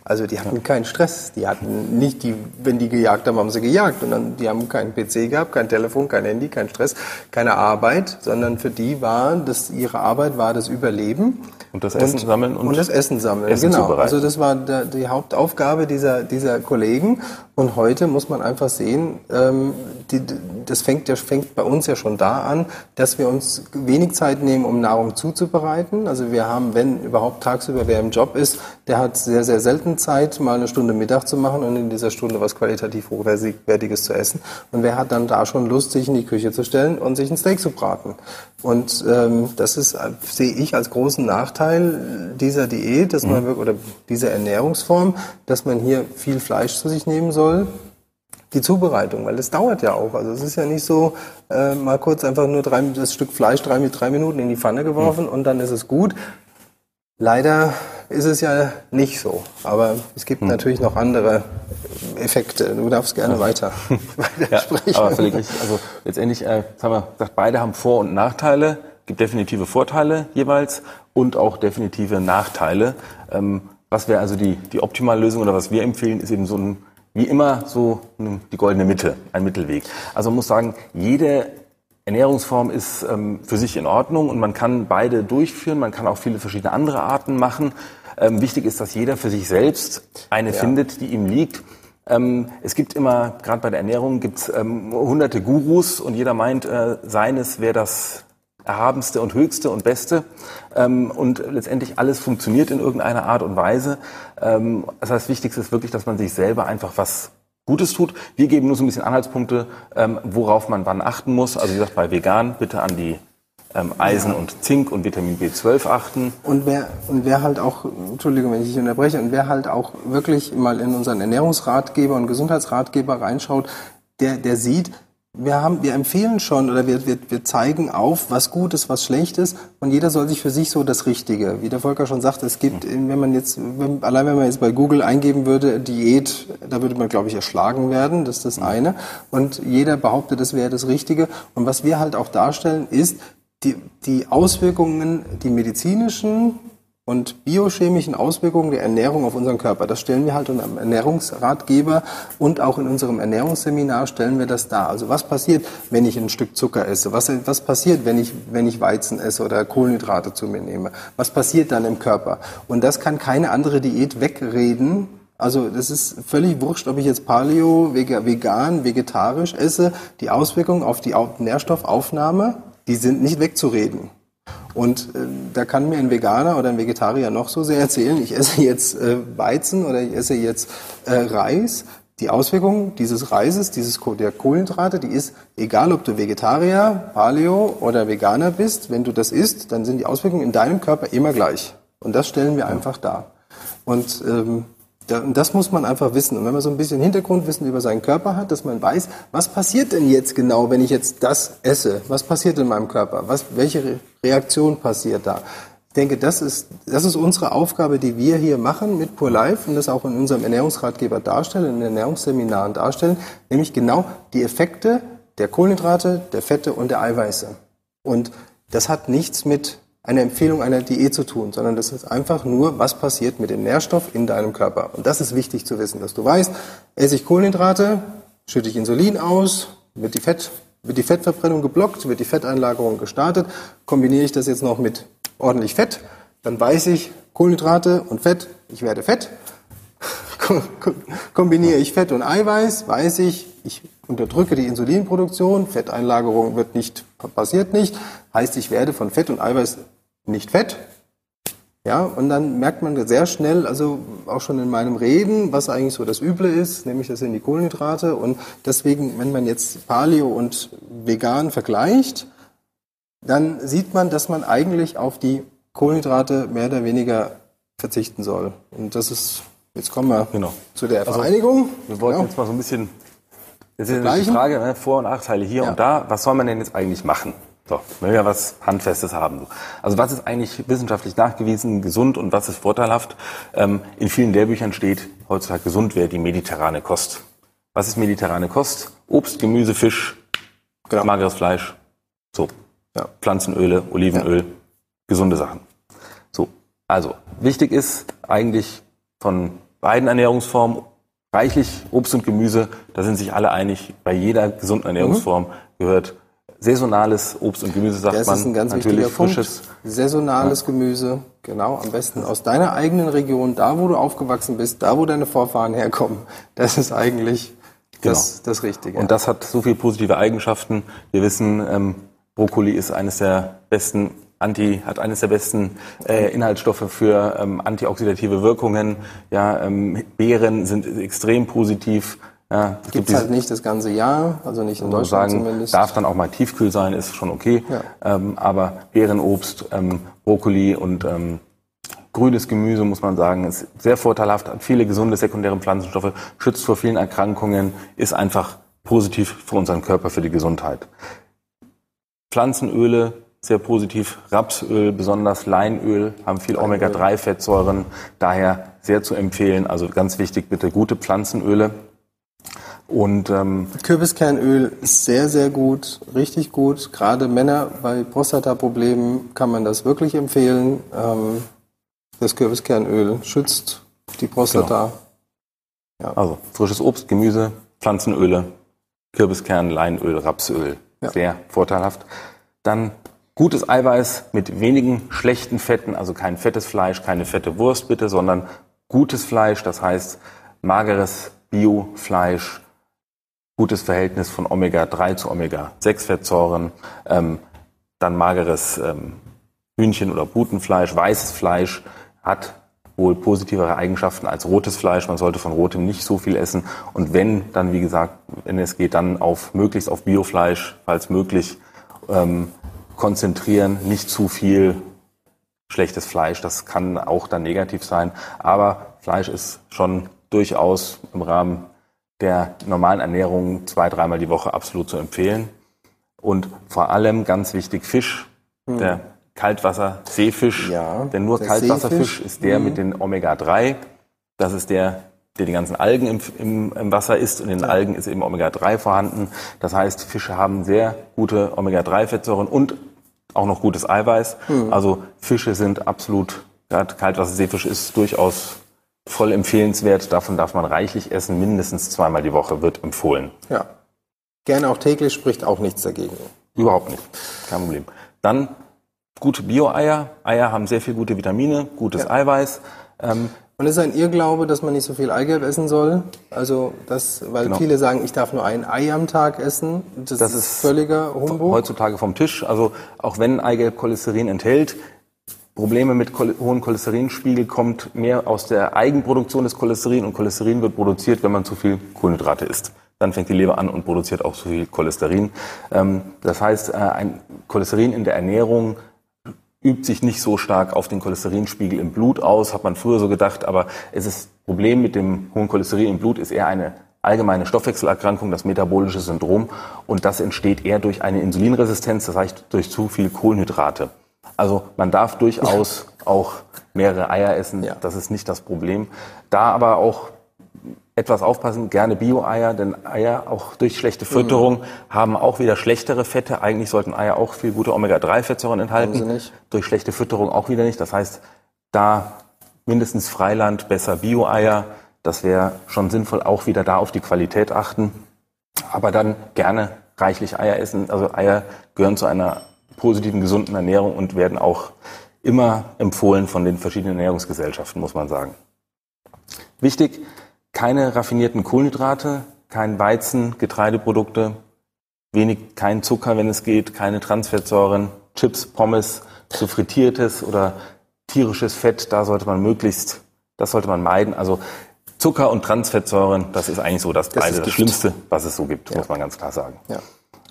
Also die hatten keinen Stress. Die hatten nicht die, wenn die gejagt haben, haben sie gejagt. Und dann, die haben keinen PC gehabt, kein Telefon, kein Handy, kein Stress, keine Arbeit, sondern für die war das, ihre Arbeit war das Überleben. Und das Essen und, sammeln und, und das Essen sammeln. Essen genau. Also das war die Hauptaufgabe dieser, dieser Kollegen. Und heute muss man einfach sehen, ähm, die, das fängt, ja, fängt bei uns ja schon da an, dass wir uns wenig Zeit nehmen, um Nahrung zuzubereiten. Also wir haben, wenn überhaupt tagsüber wer im Job ist, der hat sehr, sehr selten Zeit, mal eine Stunde Mittag zu machen und in dieser Stunde was qualitativ hochwertiges zu essen. Und wer hat dann da schon Lust, sich in die Küche zu stellen und sich ein Steak zu braten? Und ähm, das ist, sehe ich als großen Nachteil dieser Diät, dass man mhm. oder dieser Ernährungsform, dass man hier viel Fleisch zu sich nehmen soll. Die Zubereitung, weil das dauert ja auch. Also es ist ja nicht so, äh, mal kurz einfach nur drei, das Stück Fleisch drei, drei Minuten in die Pfanne geworfen mhm. und dann ist es gut. Leider ist es ja nicht so. Aber es gibt hm. natürlich noch andere Effekte. Du darfst gerne weiter, weiter ja, sprechen. Aber völlig richtig. Also letztendlich, äh, haben wir gesagt, beide haben Vor- und Nachteile. Es gibt definitive Vorteile jeweils und auch definitive Nachteile. Ähm, was wäre also die, die optimale Lösung oder was wir empfehlen, ist eben so ein, wie immer, so die goldene Mitte, ein Mittelweg. Also man muss sagen, jede Ernährungsform ist ähm, für sich in Ordnung und man kann beide durchführen. Man kann auch viele verschiedene andere Arten machen. Ähm, wichtig ist, dass jeder für sich selbst eine ja. findet, die ihm liegt. Ähm, es gibt immer, gerade bei der Ernährung, gibt es ähm, hunderte Gurus und jeder meint, äh, seines wäre das Erhabenste und Höchste und Beste. Ähm, und letztendlich alles funktioniert in irgendeiner Art und Weise. Ähm, das heißt, wichtigste ist wirklich, dass man sich selber einfach was Gutes tut. Wir geben nur so ein bisschen Anhaltspunkte, ähm, worauf man wann achten muss. Also wie gesagt, bei vegan bitte an die ähm, Eisen ja. und Zink und Vitamin B12 achten. Und wer, und wer halt auch, Entschuldigung, wenn ich dich unterbreche, und wer halt auch wirklich mal in unseren Ernährungsratgeber und Gesundheitsratgeber reinschaut, der, der sieht, wir, haben, wir empfehlen schon oder wir, wir, wir zeigen auf, was gut ist, was schlecht ist und jeder soll sich für sich so das Richtige. Wie der Volker schon sagte, es gibt, wenn man jetzt, wenn, allein wenn man jetzt bei Google eingeben würde, Diät, da würde man, glaube ich, erschlagen werden, das ist das eine. Und jeder behauptet, das wäre das Richtige. Und was wir halt auch darstellen, ist die, die Auswirkungen, die medizinischen, und biochemischen Auswirkungen der Ernährung auf unseren Körper. Das stellen wir halt in einem Ernährungsratgeber und auch in unserem Ernährungsseminar stellen wir das dar. Also was passiert, wenn ich ein Stück Zucker esse? Was, was passiert, wenn ich, wenn ich Weizen esse oder Kohlenhydrate zu mir nehme? Was passiert dann im Körper? Und das kann keine andere Diät wegreden, also das ist völlig wurscht, ob ich jetzt Paleo, vegan, vegetarisch esse. Die Auswirkungen auf die Nährstoffaufnahme, die sind nicht wegzureden. Und äh, da kann mir ein Veganer oder ein Vegetarier noch so sehr erzählen, ich esse jetzt äh, Weizen oder ich esse jetzt äh, Reis. Die Auswirkung dieses Reises, dieses der Kohlenhydrate, die ist, egal ob du Vegetarier, Paleo oder Veganer bist, wenn du das isst, dann sind die Auswirkungen in deinem Körper immer gleich. Und das stellen wir einfach dar. Und ähm, das muss man einfach wissen. Und wenn man so ein bisschen Hintergrundwissen über seinen Körper hat, dass man weiß, was passiert denn jetzt genau, wenn ich jetzt das esse? Was passiert in meinem Körper? Was, welche Reaktion passiert da? Ich denke, das ist, das ist unsere Aufgabe, die wir hier machen mit Pure Life und das auch in unserem Ernährungsratgeber darstellen, in den Ernährungsseminaren darstellen, nämlich genau die Effekte der Kohlenhydrate, der Fette und der Eiweiße. Und das hat nichts mit eine Empfehlung einer Diät zu tun, sondern das ist einfach nur, was passiert mit dem Nährstoff in deinem Körper. Und das ist wichtig zu wissen, dass du weißt, esse ich Kohlenhydrate, schütte ich Insulin aus, wird die, Fett, wird die Fettverbrennung geblockt, wird die Fetteinlagerung gestartet, kombiniere ich das jetzt noch mit ordentlich Fett, dann weiß ich, Kohlenhydrate und Fett, ich werde fett. Kombiniere ich Fett und Eiweiß, weiß ich, ich unterdrücke die Insulinproduktion, Fetteinlagerung wird nicht, passiert nicht, heißt, ich werde von Fett und Eiweiß nicht fett. Ja, und dann merkt man sehr schnell, also auch schon in meinem Reden, was eigentlich so das Üble ist, nämlich das sind die Kohlenhydrate. Und deswegen, wenn man jetzt Paleo und Vegan vergleicht, dann sieht man, dass man eigentlich auf die Kohlenhydrate mehr oder weniger verzichten soll. Und das ist, jetzt kommen wir genau. zu der also, Vereinigung. Wir wollten ja. jetzt mal so ein bisschen, jetzt ist die Frage, ne, Vor- und Nachteile hier ja. und da, was soll man denn jetzt eigentlich machen? So, wenn wir was Handfestes haben. Also was ist eigentlich wissenschaftlich nachgewiesen gesund und was ist vorteilhaft? Ähm, in vielen Lehrbüchern steht heutzutage gesund wäre die mediterrane Kost. Was ist mediterrane Kost? Obst, Gemüse, Fisch, genau. mageres Fleisch, so ja. Pflanzenöle, Olivenöl, ja. gesunde Sachen. So, also wichtig ist eigentlich von beiden Ernährungsformen reichlich Obst und Gemüse, da sind sich alle einig, bei jeder gesunden Ernährungsform gehört saisonales Obst und Gemüse, sagt Das man. ist ein ganz Natürlich wichtiger Punkt. frisches. Saisonales Gemüse, genau, am besten aus deiner eigenen Region, da wo du aufgewachsen bist, da wo deine Vorfahren herkommen. Das ist eigentlich das, das Richtige. Genau. Und das hat so viele positive Eigenschaften. Wir wissen, ähm, Brokkoli ist eines der besten Anti, hat eines der besten äh, Inhaltsstoffe für ähm, antioxidative Wirkungen. Ja, ähm, Beeren sind extrem positiv. Ja, es diese- halt nicht das ganze Jahr, also nicht in Deutschland sagen, zumindest. darf dann auch mal tiefkühl sein, ist schon okay. Ja. Ähm, aber Beerenobst, ähm, Brokkoli und ähm, grünes Gemüse, muss man sagen, ist sehr vorteilhaft, hat viele gesunde sekundäre Pflanzenstoffe, schützt vor vielen Erkrankungen, ist einfach positiv für unseren Körper, für die Gesundheit. Pflanzenöle, sehr positiv. Rapsöl, besonders Leinöl, haben viel Omega-3-Fettsäuren, daher sehr zu empfehlen. Also ganz wichtig, bitte gute Pflanzenöle. Und ähm, Kürbiskernöl ist sehr, sehr gut, richtig gut. Gerade Männer bei Prostataproblemen kann man das wirklich empfehlen. Ähm, das Kürbiskernöl schützt die Prostata. Also frisches Obst, Gemüse, Pflanzenöle, Kürbiskern, Leinöl, Rapsöl. Ja. Sehr vorteilhaft. Dann gutes Eiweiß mit wenigen schlechten Fetten, also kein fettes Fleisch, keine fette Wurst bitte, sondern gutes Fleisch, das heißt mageres Biofleisch, gutes Verhältnis von Omega-3 zu Omega-6-Fettsäuren, ähm, dann mageres ähm, Hühnchen- oder Putenfleisch, weißes Fleisch hat wohl positivere Eigenschaften als rotes Fleisch. Man sollte von rotem nicht so viel essen. Und wenn, dann wie gesagt, wenn es geht, dann auf möglichst auf Biofleisch, falls möglich, ähm, konzentrieren, nicht zu viel schlechtes Fleisch. Das kann auch dann negativ sein. Aber Fleisch ist schon durchaus im Rahmen der normalen Ernährung zwei, dreimal die Woche absolut zu empfehlen. Und vor allem ganz wichtig Fisch, der Kaltwasser-Seefisch. Hm. Ja, denn nur Kaltwasserfisch. Hm. ist der mit den Omega-3. Das ist der, der die ganzen Algen im, im, im Wasser isst. Und in den Algen ist eben Omega-3 vorhanden. Das heißt, Fische haben sehr gute Omega-3-Fettsäuren und auch noch gutes Eiweiß. Hm. Also Fische sind absolut, Kaltwasserseefisch ist durchaus voll empfehlenswert. Davon darf man reichlich essen, mindestens zweimal die Woche wird empfohlen. Ja. Gerne auch täglich spricht auch nichts dagegen. Überhaupt nicht. Kein Problem. Dann gute Bio-Eier. Eier haben sehr viel gute Vitamine, gutes Ja. Eiweiß. Ähm, Und es ist ein Irrglaube, dass man nicht so viel Eigelb essen soll. Also das, weil Genau. viele sagen, ich darf nur ein Ei am Tag essen. Das, Das ist völliger Humbug. heutzutage vom Tisch. Also auch wenn Eigelb Cholesterin enthält, Probleme mit hohen Cholesterinspiegel kommt mehr aus der Eigenproduktion des Cholesterin und Cholesterin wird produziert, wenn man zu viel Kohlenhydrate isst. Dann fängt die Leber an und produziert auch zu viel Cholesterin. Ähm, das heißt, äh, ein Cholesterin in der Ernährung übt sich nicht so stark auf den Cholesterinspiegel im Blut aus, hat man früher so gedacht, aber es ist Problem mit dem hohen Cholesterin im Blut ist eher eine allgemeine Stoffwechselerkrankung, das metabolische Syndrom und das entsteht eher durch eine Insulinresistenz, das heißt durch zu viel Kohlenhydrate. Also man darf durchaus auch mehrere Eier essen, Ja. das ist nicht das Problem. Da aber auch etwas aufpassen, gerne Bio-Eier, denn Eier auch durch schlechte Fütterung haben auch wieder schlechtere Fette. Eigentlich sollten Eier auch viel gute Omega-3-Fettsäuren enthalten. Durch schlechte Fütterung auch wieder nicht. Das heißt, da mindestens Freiland, besser Bio-Eier. Das wäre schon sinnvoll, auch wieder da auf die Qualität achten. Aber dann gerne reichlich Eier essen. Also Eier gehören zu einer positiven, gesunden Ernährung und werden auch immer empfohlen von den verschiedenen Ernährungsgesellschaften, muss man sagen. Wichtig, keine raffinierten Kohlenhydrate, kein Weizen, Getreideprodukte, wenig, kein Zucker, wenn es geht, keine Transfettsäuren, Chips, Pommes, so frittiertes oder tierisches Fett, da sollte man möglichst, das sollte man meiden. Also Zucker und Transfettsäuren, das ist eigentlich so das, Das das. Schlimmste, was es so gibt, muss man ganz klar sagen. Ja.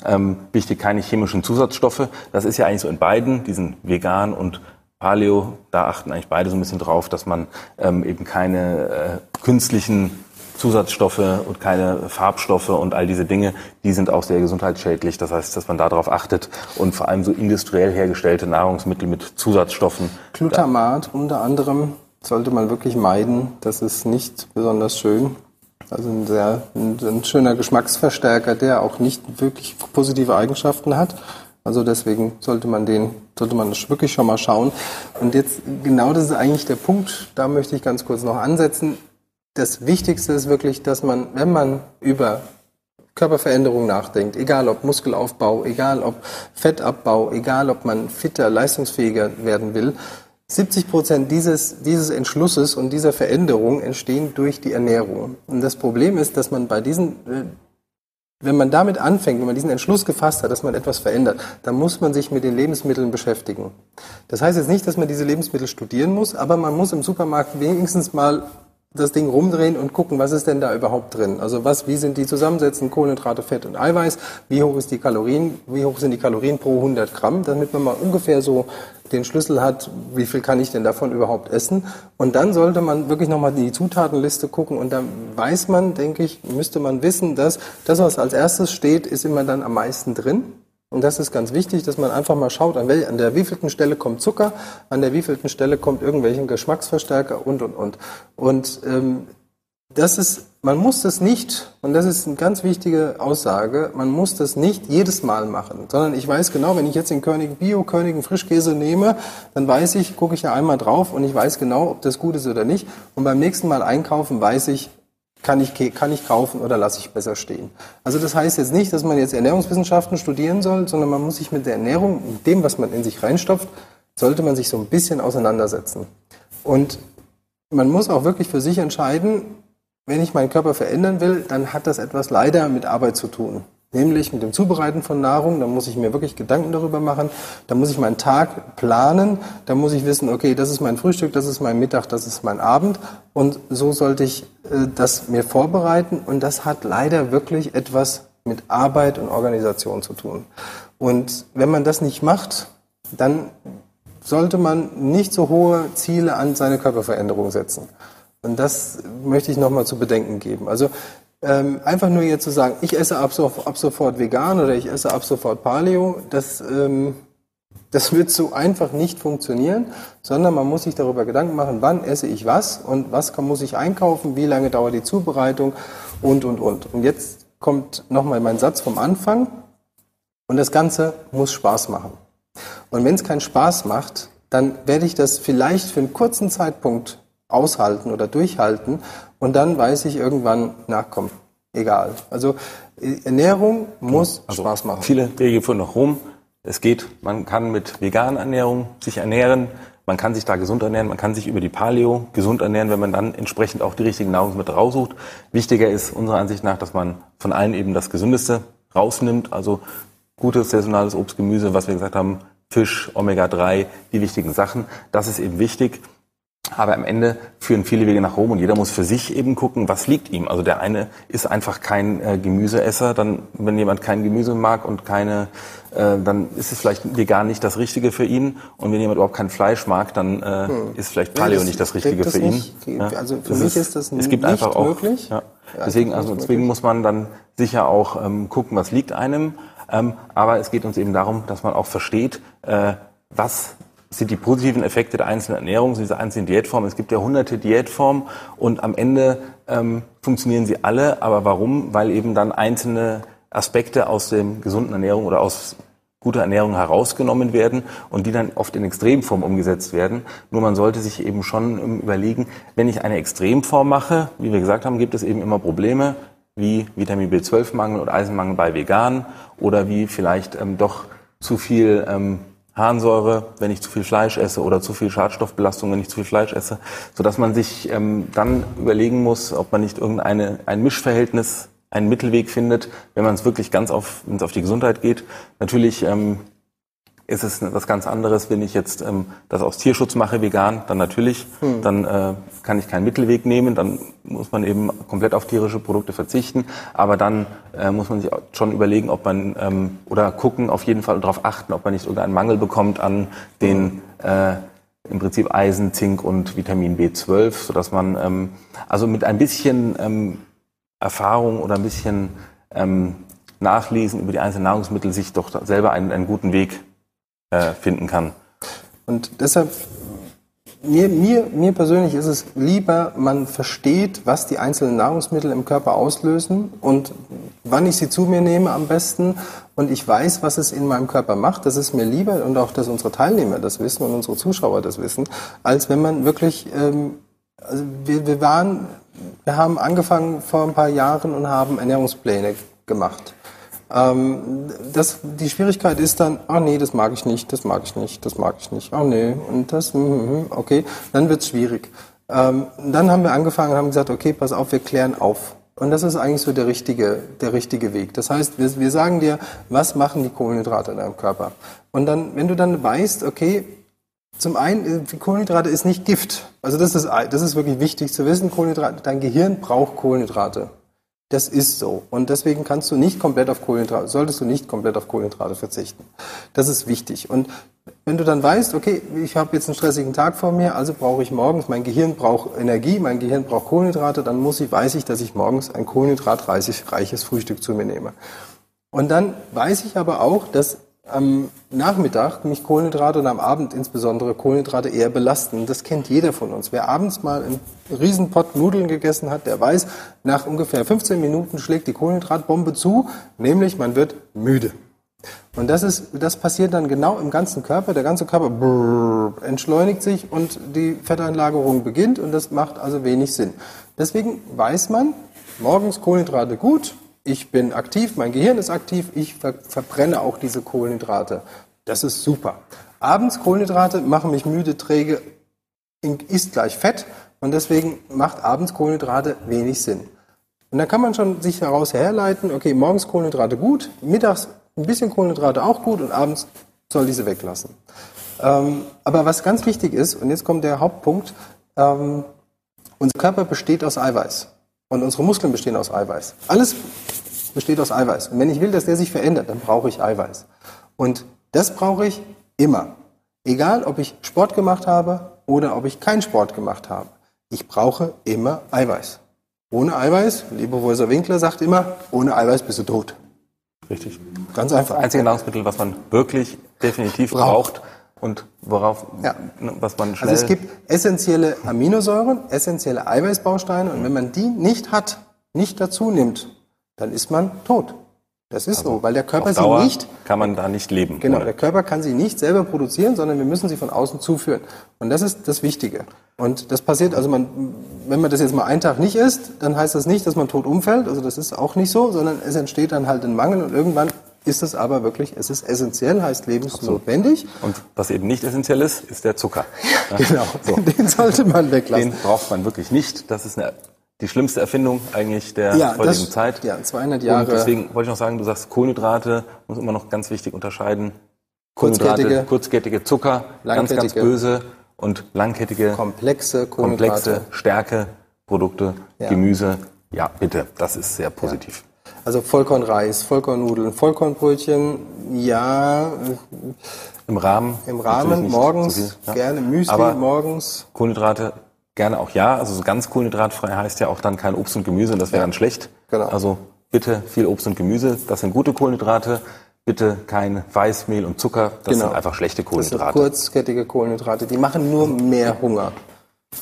Ähm, wichtig, keine chemischen Zusatzstoffe. Das ist ja eigentlich so in beiden, diesen Vegan und Paleo, da achten eigentlich beide so ein bisschen drauf, dass man ähm, eben keine äh, künstlichen Zusatzstoffe und keine Farbstoffe und all diese Dinge, die sind auch sehr gesundheitsschädlich. Das heißt, dass man darauf achtet und vor allem so industriell hergestellte Nahrungsmittel mit Zusatzstoffen. Glutamat unter anderem sollte man wirklich meiden. Das ist nicht besonders schön. Also ein sehr ein, ein schöner Geschmacksverstärker, der auch nicht wirklich positive Eigenschaften hat. Also deswegen sollte man den, sollte man das wirklich schon mal schauen. Und jetzt genau das ist eigentlich der Punkt. Da möchte ich ganz kurz noch ansetzen. das Wichtigste ist wirklich, dass man, wenn man über Körperveränderung nachdenkt, egal ob Muskelaufbau, egal ob Fettabbau, egal ob man fitter, leistungsfähiger werden will, 70 Prozent dieses, dieses Entschlusses und dieser Veränderung entstehen durch die Ernährung. Und das Problem ist, dass man bei diesen, äh, wenn man damit anfängt, wenn man diesen Entschluss gefasst hat, dass man etwas verändert, dann muss man sich mit den Lebensmitteln beschäftigen. Das heißt jetzt nicht, dass man diese Lebensmittel studieren muss, aber man muss im Supermarkt wenigstens mal das Ding rumdrehen und gucken, was ist denn da überhaupt drin? Also was, wie sind die zusammensetzen, Kohlenhydrate, Fett und Eiweiß? Wie hoch ist die Kalorien? Wie hoch sind die Kalorien pro 100 Gramm? Damit man mal ungefähr so den Schlüssel hat, wie viel kann ich denn davon überhaupt essen? Und dann sollte man wirklich nochmal die Zutatenliste gucken und dann weiß man, denke ich, müsste man wissen, dass das, was als erstes steht, ist immer dann am meisten drin. Und das ist ganz wichtig, dass man einfach mal schaut, an, wel, an der wievielten Stelle kommt Zucker, an der wievielten Stelle kommt irgendwelchen Geschmacksverstärker und, und, und. Und ähm, das ist, man muss das nicht, und das ist eine ganz wichtige Aussage, man muss das nicht jedes Mal machen, sondern ich weiß genau, wenn ich jetzt den König Bio, Königen Frischkäse nehme, dann weiß ich, gucke ich ja einmal drauf und ich weiß genau, ob das gut ist oder nicht. Und beim nächsten Mal einkaufen weiß ich, kann ich, kann ich kaufen oder lasse ich besser stehen. Also das heißt jetzt nicht, dass man jetzt Ernährungswissenschaften studieren soll, sondern man muss sich mit der Ernährung, mit dem, was man in sich reinstopft, sollte man sich so ein bisschen auseinandersetzen. Und man muss auch wirklich für sich entscheiden, wenn ich meinen Körper verändern will, dann hat das etwas leider mit Arbeit zu tun nämlich mit dem Zubereiten von Nahrung. Da muss ich mir wirklich Gedanken darüber machen. Da muss ich meinen Tag planen. Da muss ich wissen, okay, das ist mein Frühstück, das ist mein Mittag, das ist mein Abend. Und so sollte ich äh, das mir vorbereiten. Und das hat leider wirklich etwas mit Arbeit und Organisation zu tun. Und wenn man das nicht macht, dann sollte man nicht so hohe Ziele an seine Körperveränderung setzen. Und das möchte ich nochmal zu bedenken geben. Also ähm, einfach nur jetzt zu sagen, ich esse ab, so, ab, sofort vegan oder ich esse ab sofort Paleo, das, ähm, das wird so einfach nicht funktionieren, sondern man muss sich darüber Gedanken machen, wann esse ich was und was kann, muss ich einkaufen, wie lange dauert die Zubereitung und, und, und. Und jetzt kommt nochmal mein Satz vom Anfang und das Ganze muss Spaß machen. Und wenn es keinen Spaß macht, dann werde ich das vielleicht für einen kurzen Zeitpunkt aushalten oder durchhalten und dann weiß ich irgendwann, na komm, egal. Also Ernährung muss also Spaß machen. Viele Wege führen nach Rom. Es geht, man kann mit veganer Ernährung sich ernähren, man kann sich da gesund ernähren, man kann sich über die Paleo gesund ernähren, wenn man dann entsprechend auch die richtigen Nahrungsmittel raussucht. Wichtiger ist unserer Ansicht nach, dass man von allen eben das Gesündeste rausnimmt, also gutes saisonales Obst, Gemüse, was wir gesagt haben, Fisch, Omega-3, die wichtigen Sachen. Das ist eben wichtig. Aber am Ende führen viele Wege nach Rom und jeder muss für sich eben gucken, was liegt ihm. Also der eine ist einfach kein äh, Gemüseesser, dann wenn jemand kein Gemüse mag und keine, äh, dann ist es vielleicht vegan nicht das Richtige für ihn. Und wenn jemand überhaupt kein Fleisch mag, dann äh, hm. ist vielleicht Paleo nee, nicht das Richtige das für ihn. Ja. Also für das mich ist, das es gibt nicht einfach auch, möglich. Ja. Deswegen, also deswegen muss man dann sicher auch ähm, gucken, was liegt einem. Ähm, aber es geht uns eben darum, dass man auch versteht, äh, was sind die positiven Effekte der einzelnen Ernährung, dieser einzelnen Diätformen. Es gibt ja hunderte Diätformen und am Ende ähm, funktionieren sie alle. Aber warum? Weil eben dann einzelne Aspekte aus dem gesunden Ernährung oder aus guter Ernährung herausgenommen werden und die dann oft in Extremform umgesetzt werden. Nur man sollte sich eben schon überlegen, wenn ich eine Extremform mache, wie wir gesagt haben, gibt es eben immer Probleme wie Vitamin B12-Mangel oder Eisenmangel bei Veganen oder wie vielleicht ähm, doch zu viel ähm, Harnsäure, wenn ich zu viel Fleisch esse oder zu viel Schadstoffbelastung, wenn ich zu viel Fleisch esse, so dass man sich ähm, dann überlegen muss, ob man nicht irgendeine ein Mischverhältnis, einen Mittelweg findet, wenn man es wirklich ganz auf, wenn es auf die Gesundheit geht. Natürlich ähm, ist es was ganz anderes, wenn ich jetzt ähm, das aus Tierschutz mache, vegan, dann natürlich, hm. dann äh, kann ich keinen Mittelweg nehmen, dann muss man eben komplett auf tierische Produkte verzichten, aber dann äh, muss man sich schon überlegen, ob man ähm, oder gucken, auf jeden Fall darauf achten, ob man nicht irgendeinen Mangel bekommt an den äh, im Prinzip Eisen, Zink und Vitamin B12, so dass man ähm, also mit ein bisschen ähm, Erfahrung oder ein bisschen ähm, Nachlesen über die einzelnen Nahrungsmittel sich doch selber einen, einen guten Weg äh, finden kann. Und deshalb, mir, mir, mir persönlich ist es lieber, man versteht, was die einzelnen Nahrungsmittel im Körper auslösen und wann ich sie zu mir nehme am besten und ich weiß, was es in meinem Körper macht. Das ist mir lieber und auch, dass unsere Teilnehmer das wissen und unsere Zuschauer das wissen, als wenn man wirklich, ähm, also wir, wir waren Wir haben angefangen vor ein paar Jahren und haben Ernährungspläne gemacht. Ähm, das, die Schwierigkeit ist dann, ah nee, das mag ich nicht, das mag ich nicht, das mag ich nicht, ah nee, und das, mm, okay, dann wird's schwierig. Ähm, dann haben wir angefangen und haben gesagt, okay, pass auf, wir klären auf. Und das ist eigentlich so der richtige, der richtige Weg. Das heißt, wir, wir sagen dir, was machen die Kohlenhydrate in deinem Körper? Und dann, wenn du dann weißt, okay, zum einen, äh, Kohlenhydrate ist nicht Gift. Also das ist, das ist wirklich wichtig zu wissen. Kohlenhydrate, dein Gehirn braucht Kohlenhydrate. Das ist so. Und deswegen kannst du nicht komplett auf Kohlenhydrate, solltest du nicht komplett auf Kohlenhydrate verzichten. Das ist wichtig. Und wenn du dann weißt, okay, ich habe jetzt einen stressigen Tag vor mir, also brauche ich morgens, mein Gehirn braucht Energie, mein Gehirn braucht Kohlenhydrate, dann muss ich, weiß ich, dass ich morgens ein kohlenhydratreiches Frühstück zu mir nehme. Und dann weiß ich aber auch, dass am Nachmittag mich Kohlenhydrate und am Abend insbesondere Kohlenhydrate eher belasten. Das kennt jeder von uns. Wer abends mal einen Riesenpott Nudeln gegessen hat, der weiß, nach ungefähr 15 Minuten schlägt die Kohlenhydratbombe zu, nämlich man wird müde. Und das ist, das passiert dann genau im ganzen Körper. Der ganze Körper brrr, entschleunigt sich und die Fetteinlagerung beginnt und das macht also wenig Sinn. Deswegen weiß man, morgens Kohlenhydrate gut, ich bin aktiv, mein Gehirn ist aktiv, ich ver verbrenne auch diese Kohlenhydrate. Das ist super. Abends Kohlenhydrate machen mich müde, träge, ist gleich Fett und deswegen macht abends Kohlenhydrate wenig Sinn. Und dann kann man schon sich daraus herleiten, okay, morgens Kohlenhydrate gut, mittags ein bisschen Kohlenhydrate auch gut und abends soll diese weglassen. Ähm, aber was ganz wichtig ist, und jetzt kommt der Hauptpunkt, ähm, unser Körper besteht aus Eiweiß. Und unsere Muskeln bestehen aus Eiweiß. Alles besteht aus Eiweiß. Und wenn ich will, dass der sich verändert, dann brauche ich Eiweiß. Und das brauche ich immer. Egal, ob ich Sport gemacht habe oder ob ich keinen Sport gemacht habe. Ich brauche immer Eiweiß. Ohne Eiweiß, lieber Professor Winkler sagt immer, ohne Eiweiß bist du tot. Richtig. Ganz einfach. Das einzige Nahrungsmittel, was man wirklich definitiv braucht, braucht und worauf, ja. was man schnell... Also es gibt essentielle Aminosäuren, essentielle Eiweißbausteine und wenn man die nicht hat, nicht dazu nimmt, dann ist man tot. Das ist also so, weil der Körper sie nicht... kann man da nicht leben. Genau, oder? der Körper kann sie nicht selber produzieren, sondern wir müssen sie von außen zuführen. Und das ist das Wichtige. Und das passiert, also man, wenn man das jetzt mal einen Tag nicht isst, dann heißt das nicht, dass man tot umfällt. Also das ist auch nicht so, sondern es entsteht dann halt ein Mangel und irgendwann ist es aber wirklich, es ist essentiell, heißt lebensnotwendig. Und was eben nicht essentiell ist, ist der Zucker. Ja, genau, so. den sollte man weglassen. Den braucht man wirklich nicht. Das ist eine, die schlimmste Erfindung eigentlich der ja, heutigen das, Zeit. Ja, 200 Jahre. Und deswegen wollte ich noch sagen, du sagst Kohlenhydrate, muss immer noch ganz wichtig unterscheiden. Kohlenhydrate, kurzkettige, kurzkettige Zucker, ganz, ganz böse und langkettige, komplexe, komplexe Stärkeprodukte, ja. Gemüse. Ja, bitte, das ist sehr positiv. Ja. Also Vollkornreis, Vollkornnudeln, Vollkornbrötchen, ja. Im Rahmen. Im Rahmen, morgens, viel, ja. gerne Müsli, Aber morgens. Kohlenhydrate gerne auch ja. Also so ganz kohlenhydratfrei heißt ja auch dann kein Obst und Gemüse und das wäre ja. dann schlecht. Genau. Also bitte viel Obst und Gemüse, das sind gute Kohlenhydrate. Bitte kein Weißmehl und Zucker, das genau. sind einfach schlechte Kohlenhydrate. Das sind kurzkettige Kohlenhydrate, die machen nur mehr Hunger.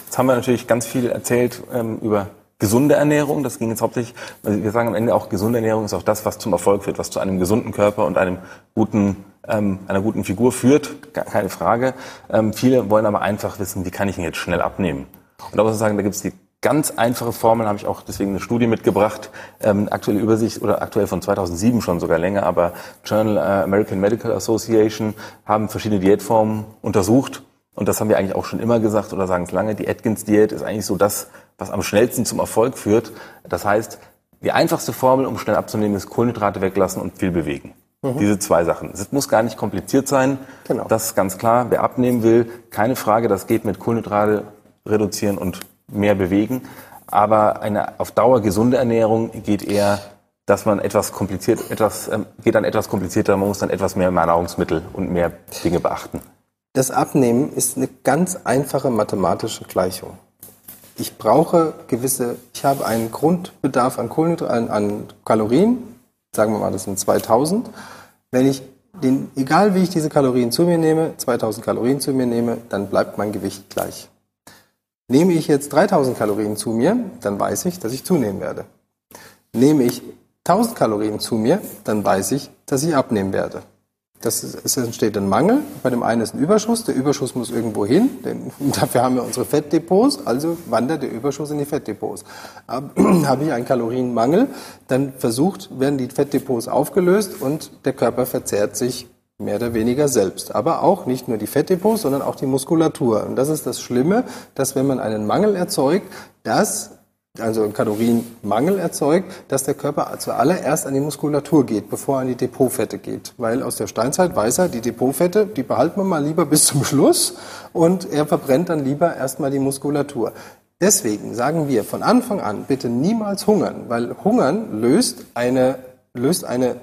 Jetzt haben wir natürlich ganz viel erzählt ähm, über gesunde Ernährung, das ging jetzt hauptsächlich, wir sagen am Ende auch, gesunde Ernährung ist auch das, was zum Erfolg führt, was zu einem gesunden Körper und einem guten, ähm, einer guten Figur führt, keine Frage. Ähm, viele wollen aber einfach wissen, wie kann ich ihn jetzt schnell abnehmen? Und da muss ich sagen, da gibt es die ganz einfache Formel, habe ich auch deswegen eine Studie mitgebracht, ähm, aktuelle Übersicht oder aktuell von 2007 schon sogar länger, aber Journal äh, American Medical Association haben verschiedene Diätformen untersucht und das haben wir eigentlich auch schon immer gesagt oder sagen es lange, die Atkins-Diät ist eigentlich so das, was am schnellsten zum Erfolg führt. Das heißt, die einfachste Formel, um schnell abzunehmen, ist Kohlenhydrate weglassen und viel bewegen. Mhm. Diese zwei Sachen. Es muss gar nicht kompliziert sein. Genau. Das ist ganz klar. Wer abnehmen will, keine Frage, das geht mit Kohlenhydrate reduzieren und mehr bewegen. Aber eine auf Dauer gesunde Ernährung geht eher, dass man etwas kompliziert, etwas, äh, geht dann etwas komplizierter. Man muss dann etwas mehr Nahrungsmittel und mehr Dinge beachten. Das Abnehmen ist eine ganz einfache mathematische Gleichung. Ich brauche gewisse, ich habe einen Grundbedarf an, Kohlenhydraten, an Kalorien, sagen wir mal, das sind 2000. Wenn ich den, egal wie ich diese Kalorien zu mir nehme, 2000 Kalorien zu mir nehme, dann bleibt mein Gewicht gleich. Nehme ich jetzt 3000 Kalorien zu mir, dann weiß ich, dass ich zunehmen werde. Nehme ich 1000 Kalorien zu mir, dann weiß ich, dass ich abnehmen werde. Das ist, es entsteht ein Mangel. Bei dem einen ist ein Überschuss. Der Überschuss muss irgendwo hin. Denn dafür haben wir unsere Fettdepots. Also wandert der Überschuss in die Fettdepots. Habe ich einen Kalorienmangel, dann versucht, werden die Fettdepots aufgelöst und der Körper verzehrt sich mehr oder weniger selbst. Aber auch nicht nur die Fettdepots, sondern auch die Muskulatur. Und das ist das Schlimme, dass wenn man einen Mangel erzeugt, dass also einen Kalorienmangel erzeugt, dass der Körper zuallererst an die Muskulatur geht, bevor er an die Depotfette geht. Weil aus der Steinzeit weiß er, die Depotfette, die behalten wir mal lieber bis zum Schluss und er verbrennt dann lieber erstmal die Muskulatur. Deswegen sagen wir von Anfang an bitte niemals hungern, weil hungern löst eine, löst eine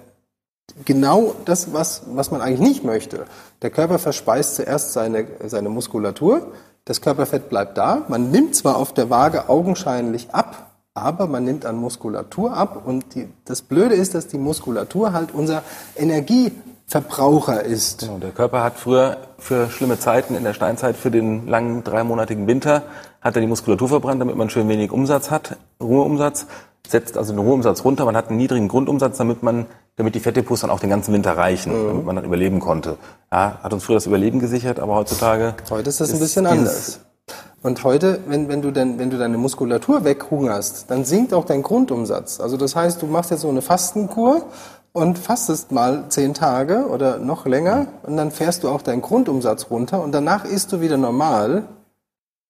genau das, was, was man eigentlich nicht möchte. Der Körper verspeist zuerst seine, seine Muskulatur, das Körperfett bleibt da. Man nimmt zwar auf der Waage augenscheinlich ab, aber man nimmt an Muskulatur ab. Und die, das Blöde ist, dass die Muskulatur halt unser Energieverbraucher ist. Genau, der Körper hat früher für schlimme Zeiten in der Steinzeit, für den langen dreimonatigen Winter, hat er die Muskulatur verbrannt, damit man schön wenig Umsatz hat, Ruheumsatz, setzt also den Ruheumsatz runter, man hat einen niedrigen Grundumsatz, damit man damit die Fettdepots dann auch den ganzen Winter reichen, mhm. damit man dann überleben konnte. Ja, hat uns früher das Überleben gesichert, aber heutzutage. Heute ist das ist ein bisschen anders. Und heute, wenn, wenn, du denn, wenn du deine Muskulatur weghungerst, dann sinkt auch dein Grundumsatz. Also das heißt, du machst jetzt so eine Fastenkur und fastest mal zehn Tage oder noch länger und dann fährst du auch deinen Grundumsatz runter und danach isst du wieder normal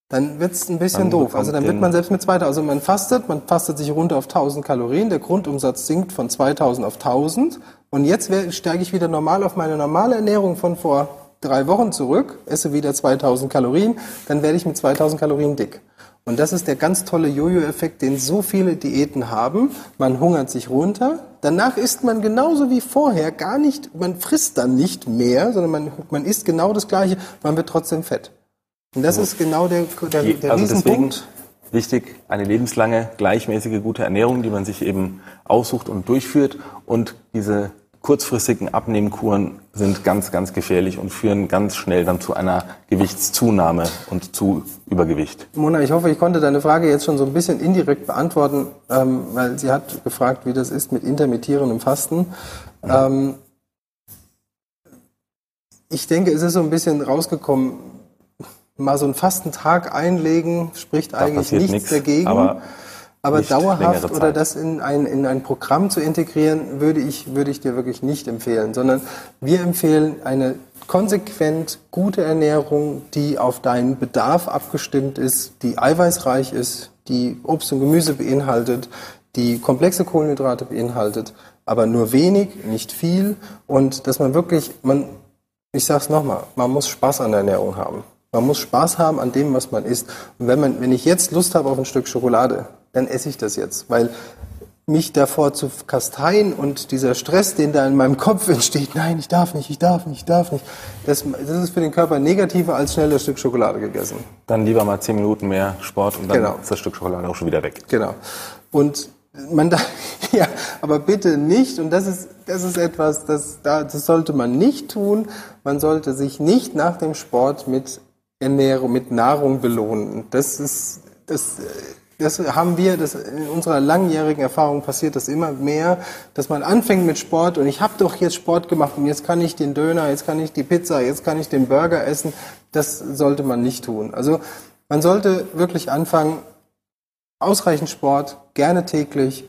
dann wird's ein bisschen dann doof. Also dann wird man selbst mit 2000, also man fastet, man fastet sich runter auf 1000 Kalorien, der Grundumsatz sinkt von 2000 auf 1000 und jetzt steige ich wieder normal auf meine normale Ernährung von vor drei Wochen zurück, esse wieder 2000 Kalorien, dann werde ich mit 2000 Kalorien dick. Und das ist der ganz tolle Jojo-Effekt, den so viele Diäten haben. Man hungert sich runter, danach isst man genauso wie vorher gar nicht, man frisst dann nicht mehr, sondern man, man isst genau das Gleiche, man wird trotzdem fett. Und das ist genau der, der, der also Riesenpunkt. Wichtig, eine lebenslange, gleichmäßige, gute Ernährung, die man sich eben aussucht und durchführt. Und diese kurzfristigen Abnehmkuren sind ganz, ganz gefährlich und führen ganz schnell dann zu einer Gewichtszunahme und zu Übergewicht. Mona, ich hoffe, ich konnte deine Frage jetzt schon so ein bisschen indirekt beantworten, ähm, weil sie hat gefragt, wie das ist mit intermittierendem Fasten. Mhm. Ähm, ich denke, es ist so ein bisschen rausgekommen, mal so einen fasten Tag einlegen, spricht da eigentlich nichts, nichts dagegen. Aber, aber dauerhaft oder das in ein, in ein Programm zu integrieren, würde ich, würde ich dir wirklich nicht empfehlen, sondern wir empfehlen eine konsequent gute Ernährung, die auf deinen Bedarf abgestimmt ist, die eiweißreich ist, die Obst und Gemüse beinhaltet, die komplexe Kohlenhydrate beinhaltet, aber nur wenig, nicht viel und dass man wirklich, man, ich sag's nochmal, man muss Spaß an der Ernährung haben. Man muss Spaß haben an dem, was man isst. Und wenn, man, wenn ich jetzt Lust habe auf ein Stück Schokolade, dann esse ich das jetzt. Weil mich davor zu kasteien und dieser Stress, den da in meinem Kopf entsteht, nein, ich darf nicht, ich darf nicht, ich darf nicht, das, das ist für den Körper negativer als schnell das Stück Schokolade gegessen. Dann lieber mal zehn Minuten mehr Sport und dann genau. ist das Stück Schokolade auch schon wieder weg. Genau. Und man da, ja, aber bitte nicht, und das ist, das ist etwas, das, das sollte man nicht tun. Man sollte sich nicht nach dem Sport mit Ernährung, mit Nahrung belohnen. Das ist, das, das haben wir, das in unserer langjährigen Erfahrung passiert das immer mehr, dass man anfängt mit Sport und ich habe doch jetzt Sport gemacht und jetzt kann ich den Döner, jetzt kann ich die Pizza, jetzt kann ich den Burger essen. Das sollte man nicht tun. Also man sollte wirklich anfangen, ausreichend Sport, gerne täglich,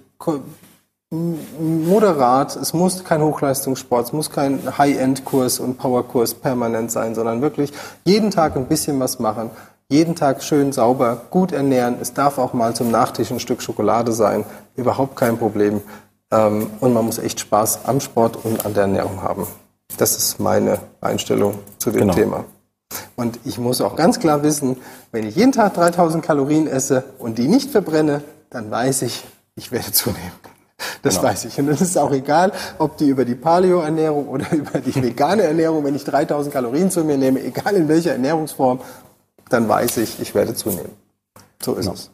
moderat. Es muss kein Hochleistungssport, es muss kein High-End-Kurs und Power-Kurs permanent sein, sondern wirklich jeden Tag ein bisschen was machen. Jeden Tag schön sauber, gut ernähren. Es darf auch mal zum Nachtisch ein Stück Schokolade sein. Überhaupt kein Problem. Ähm, und man muss echt Spaß am Sport und an der Ernährung haben. Das ist meine Einstellung zu dem genau. Thema. Und ich muss auch ganz klar wissen, wenn ich jeden Tag 3000 Kalorien esse und die nicht verbrenne, dann weiß ich, ich werde zunehmen. Das genau. weiß ich. Und es ist auch egal, ob die über die Paleo-Ernährung oder über die vegane Ernährung, wenn ich 3000 Kalorien zu mir nehme, egal in welcher Ernährungsform, dann weiß ich, ich werde zunehmen. So ist genau. es.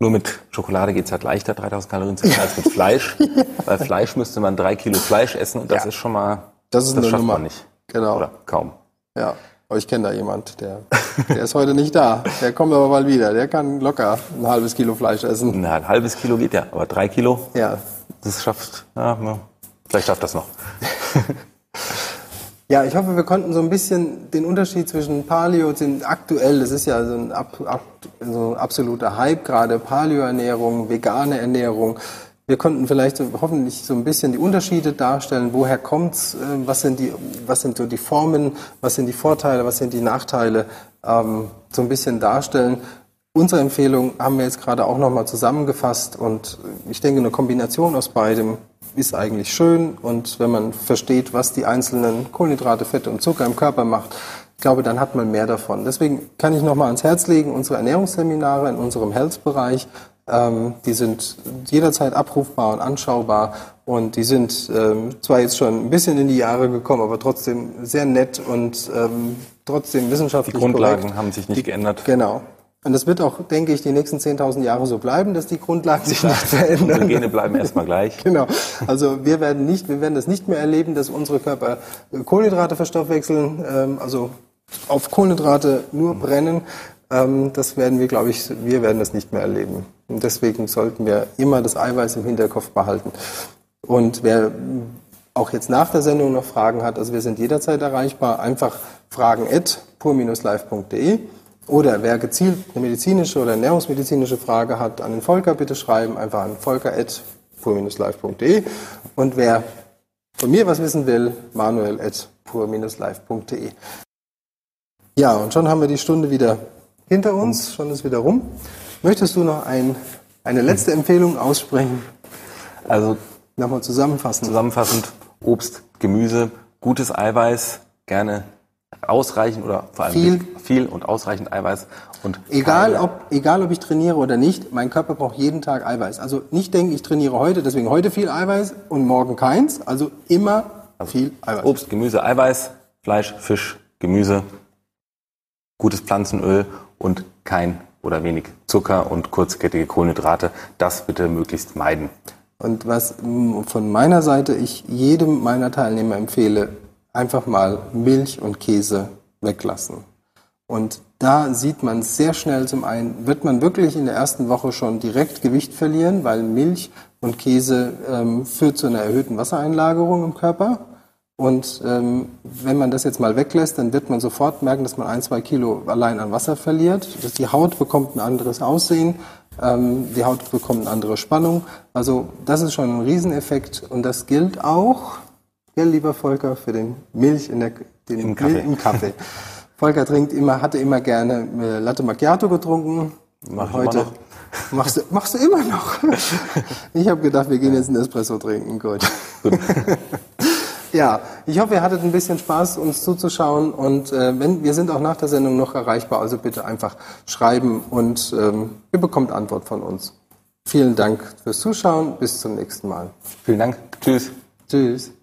Nur mit Schokolade geht es halt leichter, 3000 Kalorien zu essen, als mit Fleisch. ja. Weil Fleisch müsste man drei Kilo Fleisch essen und das ja. ist schon mal, das, ist das schafft Nummer. man nicht. Genau. Oder kaum. Ja. Aber ich kenne da jemand, der, der ist heute nicht da. Der kommt aber bald wieder. Der kann locker ein halbes Kilo Fleisch essen. Na, ein halbes Kilo geht ja, aber drei Kilo? Ja. Das schafft, ja, vielleicht schafft das noch. Ja, ich hoffe, wir konnten so ein bisschen den Unterschied zwischen Paleo und aktuell, das ist ja so ein, ab, ab, so ein absoluter Hype gerade, Paleo-Ernährung, vegane Ernährung. Wir konnten vielleicht hoffentlich so ein bisschen die Unterschiede darstellen. Woher kommt's? Äh, was sind die, was sind so die Formen? Was sind die Vorteile? Was sind die Nachteile? Ähm, so ein bisschen darstellen. Unsere Empfehlung haben wir jetzt gerade auch nochmal zusammengefasst und ich denke, eine Kombination aus beidem ist eigentlich schön und wenn man versteht, was die einzelnen Kohlenhydrate, Fette und Zucker im Körper macht, ich glaube, dann hat man mehr davon. Deswegen kann ich nochmal ans Herz legen, unsere Ernährungsseminare in unserem Health-Bereich, ähm, die sind jederzeit abrufbar und anschaubar und die sind ähm, zwar jetzt schon ein bisschen in die Jahre gekommen, aber trotzdem sehr nett und ähm, trotzdem wissenschaftlich Die Grundlagen korrekt. haben sich nicht die, geändert. Genau. Und das wird auch, denke ich, die nächsten 10.000 Jahre so bleiben, dass die Grundlagen sich nicht verändern. Unsere Gene bleiben erstmal gleich. Genau. Also wir werden nicht, wir werden das nicht mehr erleben, dass unsere Körper Kohlenhydrate verstoffwechseln, ähm, also auf Kohlenhydrate nur brennen. Ähm, das werden wir, glaube ich, wir werden das nicht mehr erleben. Und deswegen sollten wir immer das Eiweiß im Hinterkopf behalten. Und wer auch jetzt nach der Sendung noch Fragen hat, also wir sind jederzeit erreichbar, einfach fragen at pur-live.de. Oder wer gezielt eine medizinische oder ernährungsmedizinische Frage hat, an den Volker bitte schreiben, einfach an volker.pur-live.de. Und wer von mir was wissen will, manuel.pur-live.de. Ja, und schon haben wir die Stunde wieder hinter uns, schon ist wieder rum. Möchtest du noch ein, eine letzte Empfehlung aussprechen? Also Nochmal zusammenfassen. zusammenfassend Obst, Gemüse, gutes Eiweiß, gerne ausreichend oder vor allem Viel. viel und ausreichend Eiweiß und Egal keine- ob, egal ob ich trainiere oder nicht, mein Körper braucht jeden Tag Eiweiß. Also nicht denken, ich trainiere heute, deswegen heute viel Eiweiß und morgen keins. Also immer viel Eiweiß. Obst, Gemüse, Eiweiß, Fleisch, Fisch, Gemüse, gutes Pflanzenöl und kein oder wenig Zucker und kurzkettige Kohlenhydrate. Das bitte möglichst meiden. Und was mm, von meiner Seite ich jedem meiner Teilnehmer empfehle, einfach mal Milch und Käse weglassen. Und da sieht man sehr schnell zum einen, wird man wirklich in der ersten Woche schon direkt Gewicht verlieren, weil Milch und Käse ähm, führt zu einer erhöhten Wassereinlagerung im Körper. Und ähm, wenn man das jetzt mal weglässt, dann wird man sofort merken, dass man ein, zwei Kilo allein an Wasser verliert. Dass die Haut bekommt ein anderes Aussehen, ähm, die Haut bekommt eine andere Spannung. Also das ist schon ein Rieseneffekt und das gilt auch, gell, lieber Volker, für den Milch in der, den Im Kaffee. Mil- Im Kaffee. Volker trinkt immer, hatte immer gerne äh, Latte Macchiato getrunken. Mach Heute machst du, machst du immer noch. Ich habe gedacht, wir gehen jetzt einen Espresso trinken. Gut. Ja, ich hoffe, ihr hattet ein bisschen Spaß, uns zuzuschauen und äh, wenn, wir sind auch nach der Sendung noch erreichbar, also bitte einfach schreiben und ähm, ihr bekommt Antwort von uns. Vielen Dank fürs Zuschauen, bis zum nächsten Mal. Vielen Dank. Tschüss. Tschüss.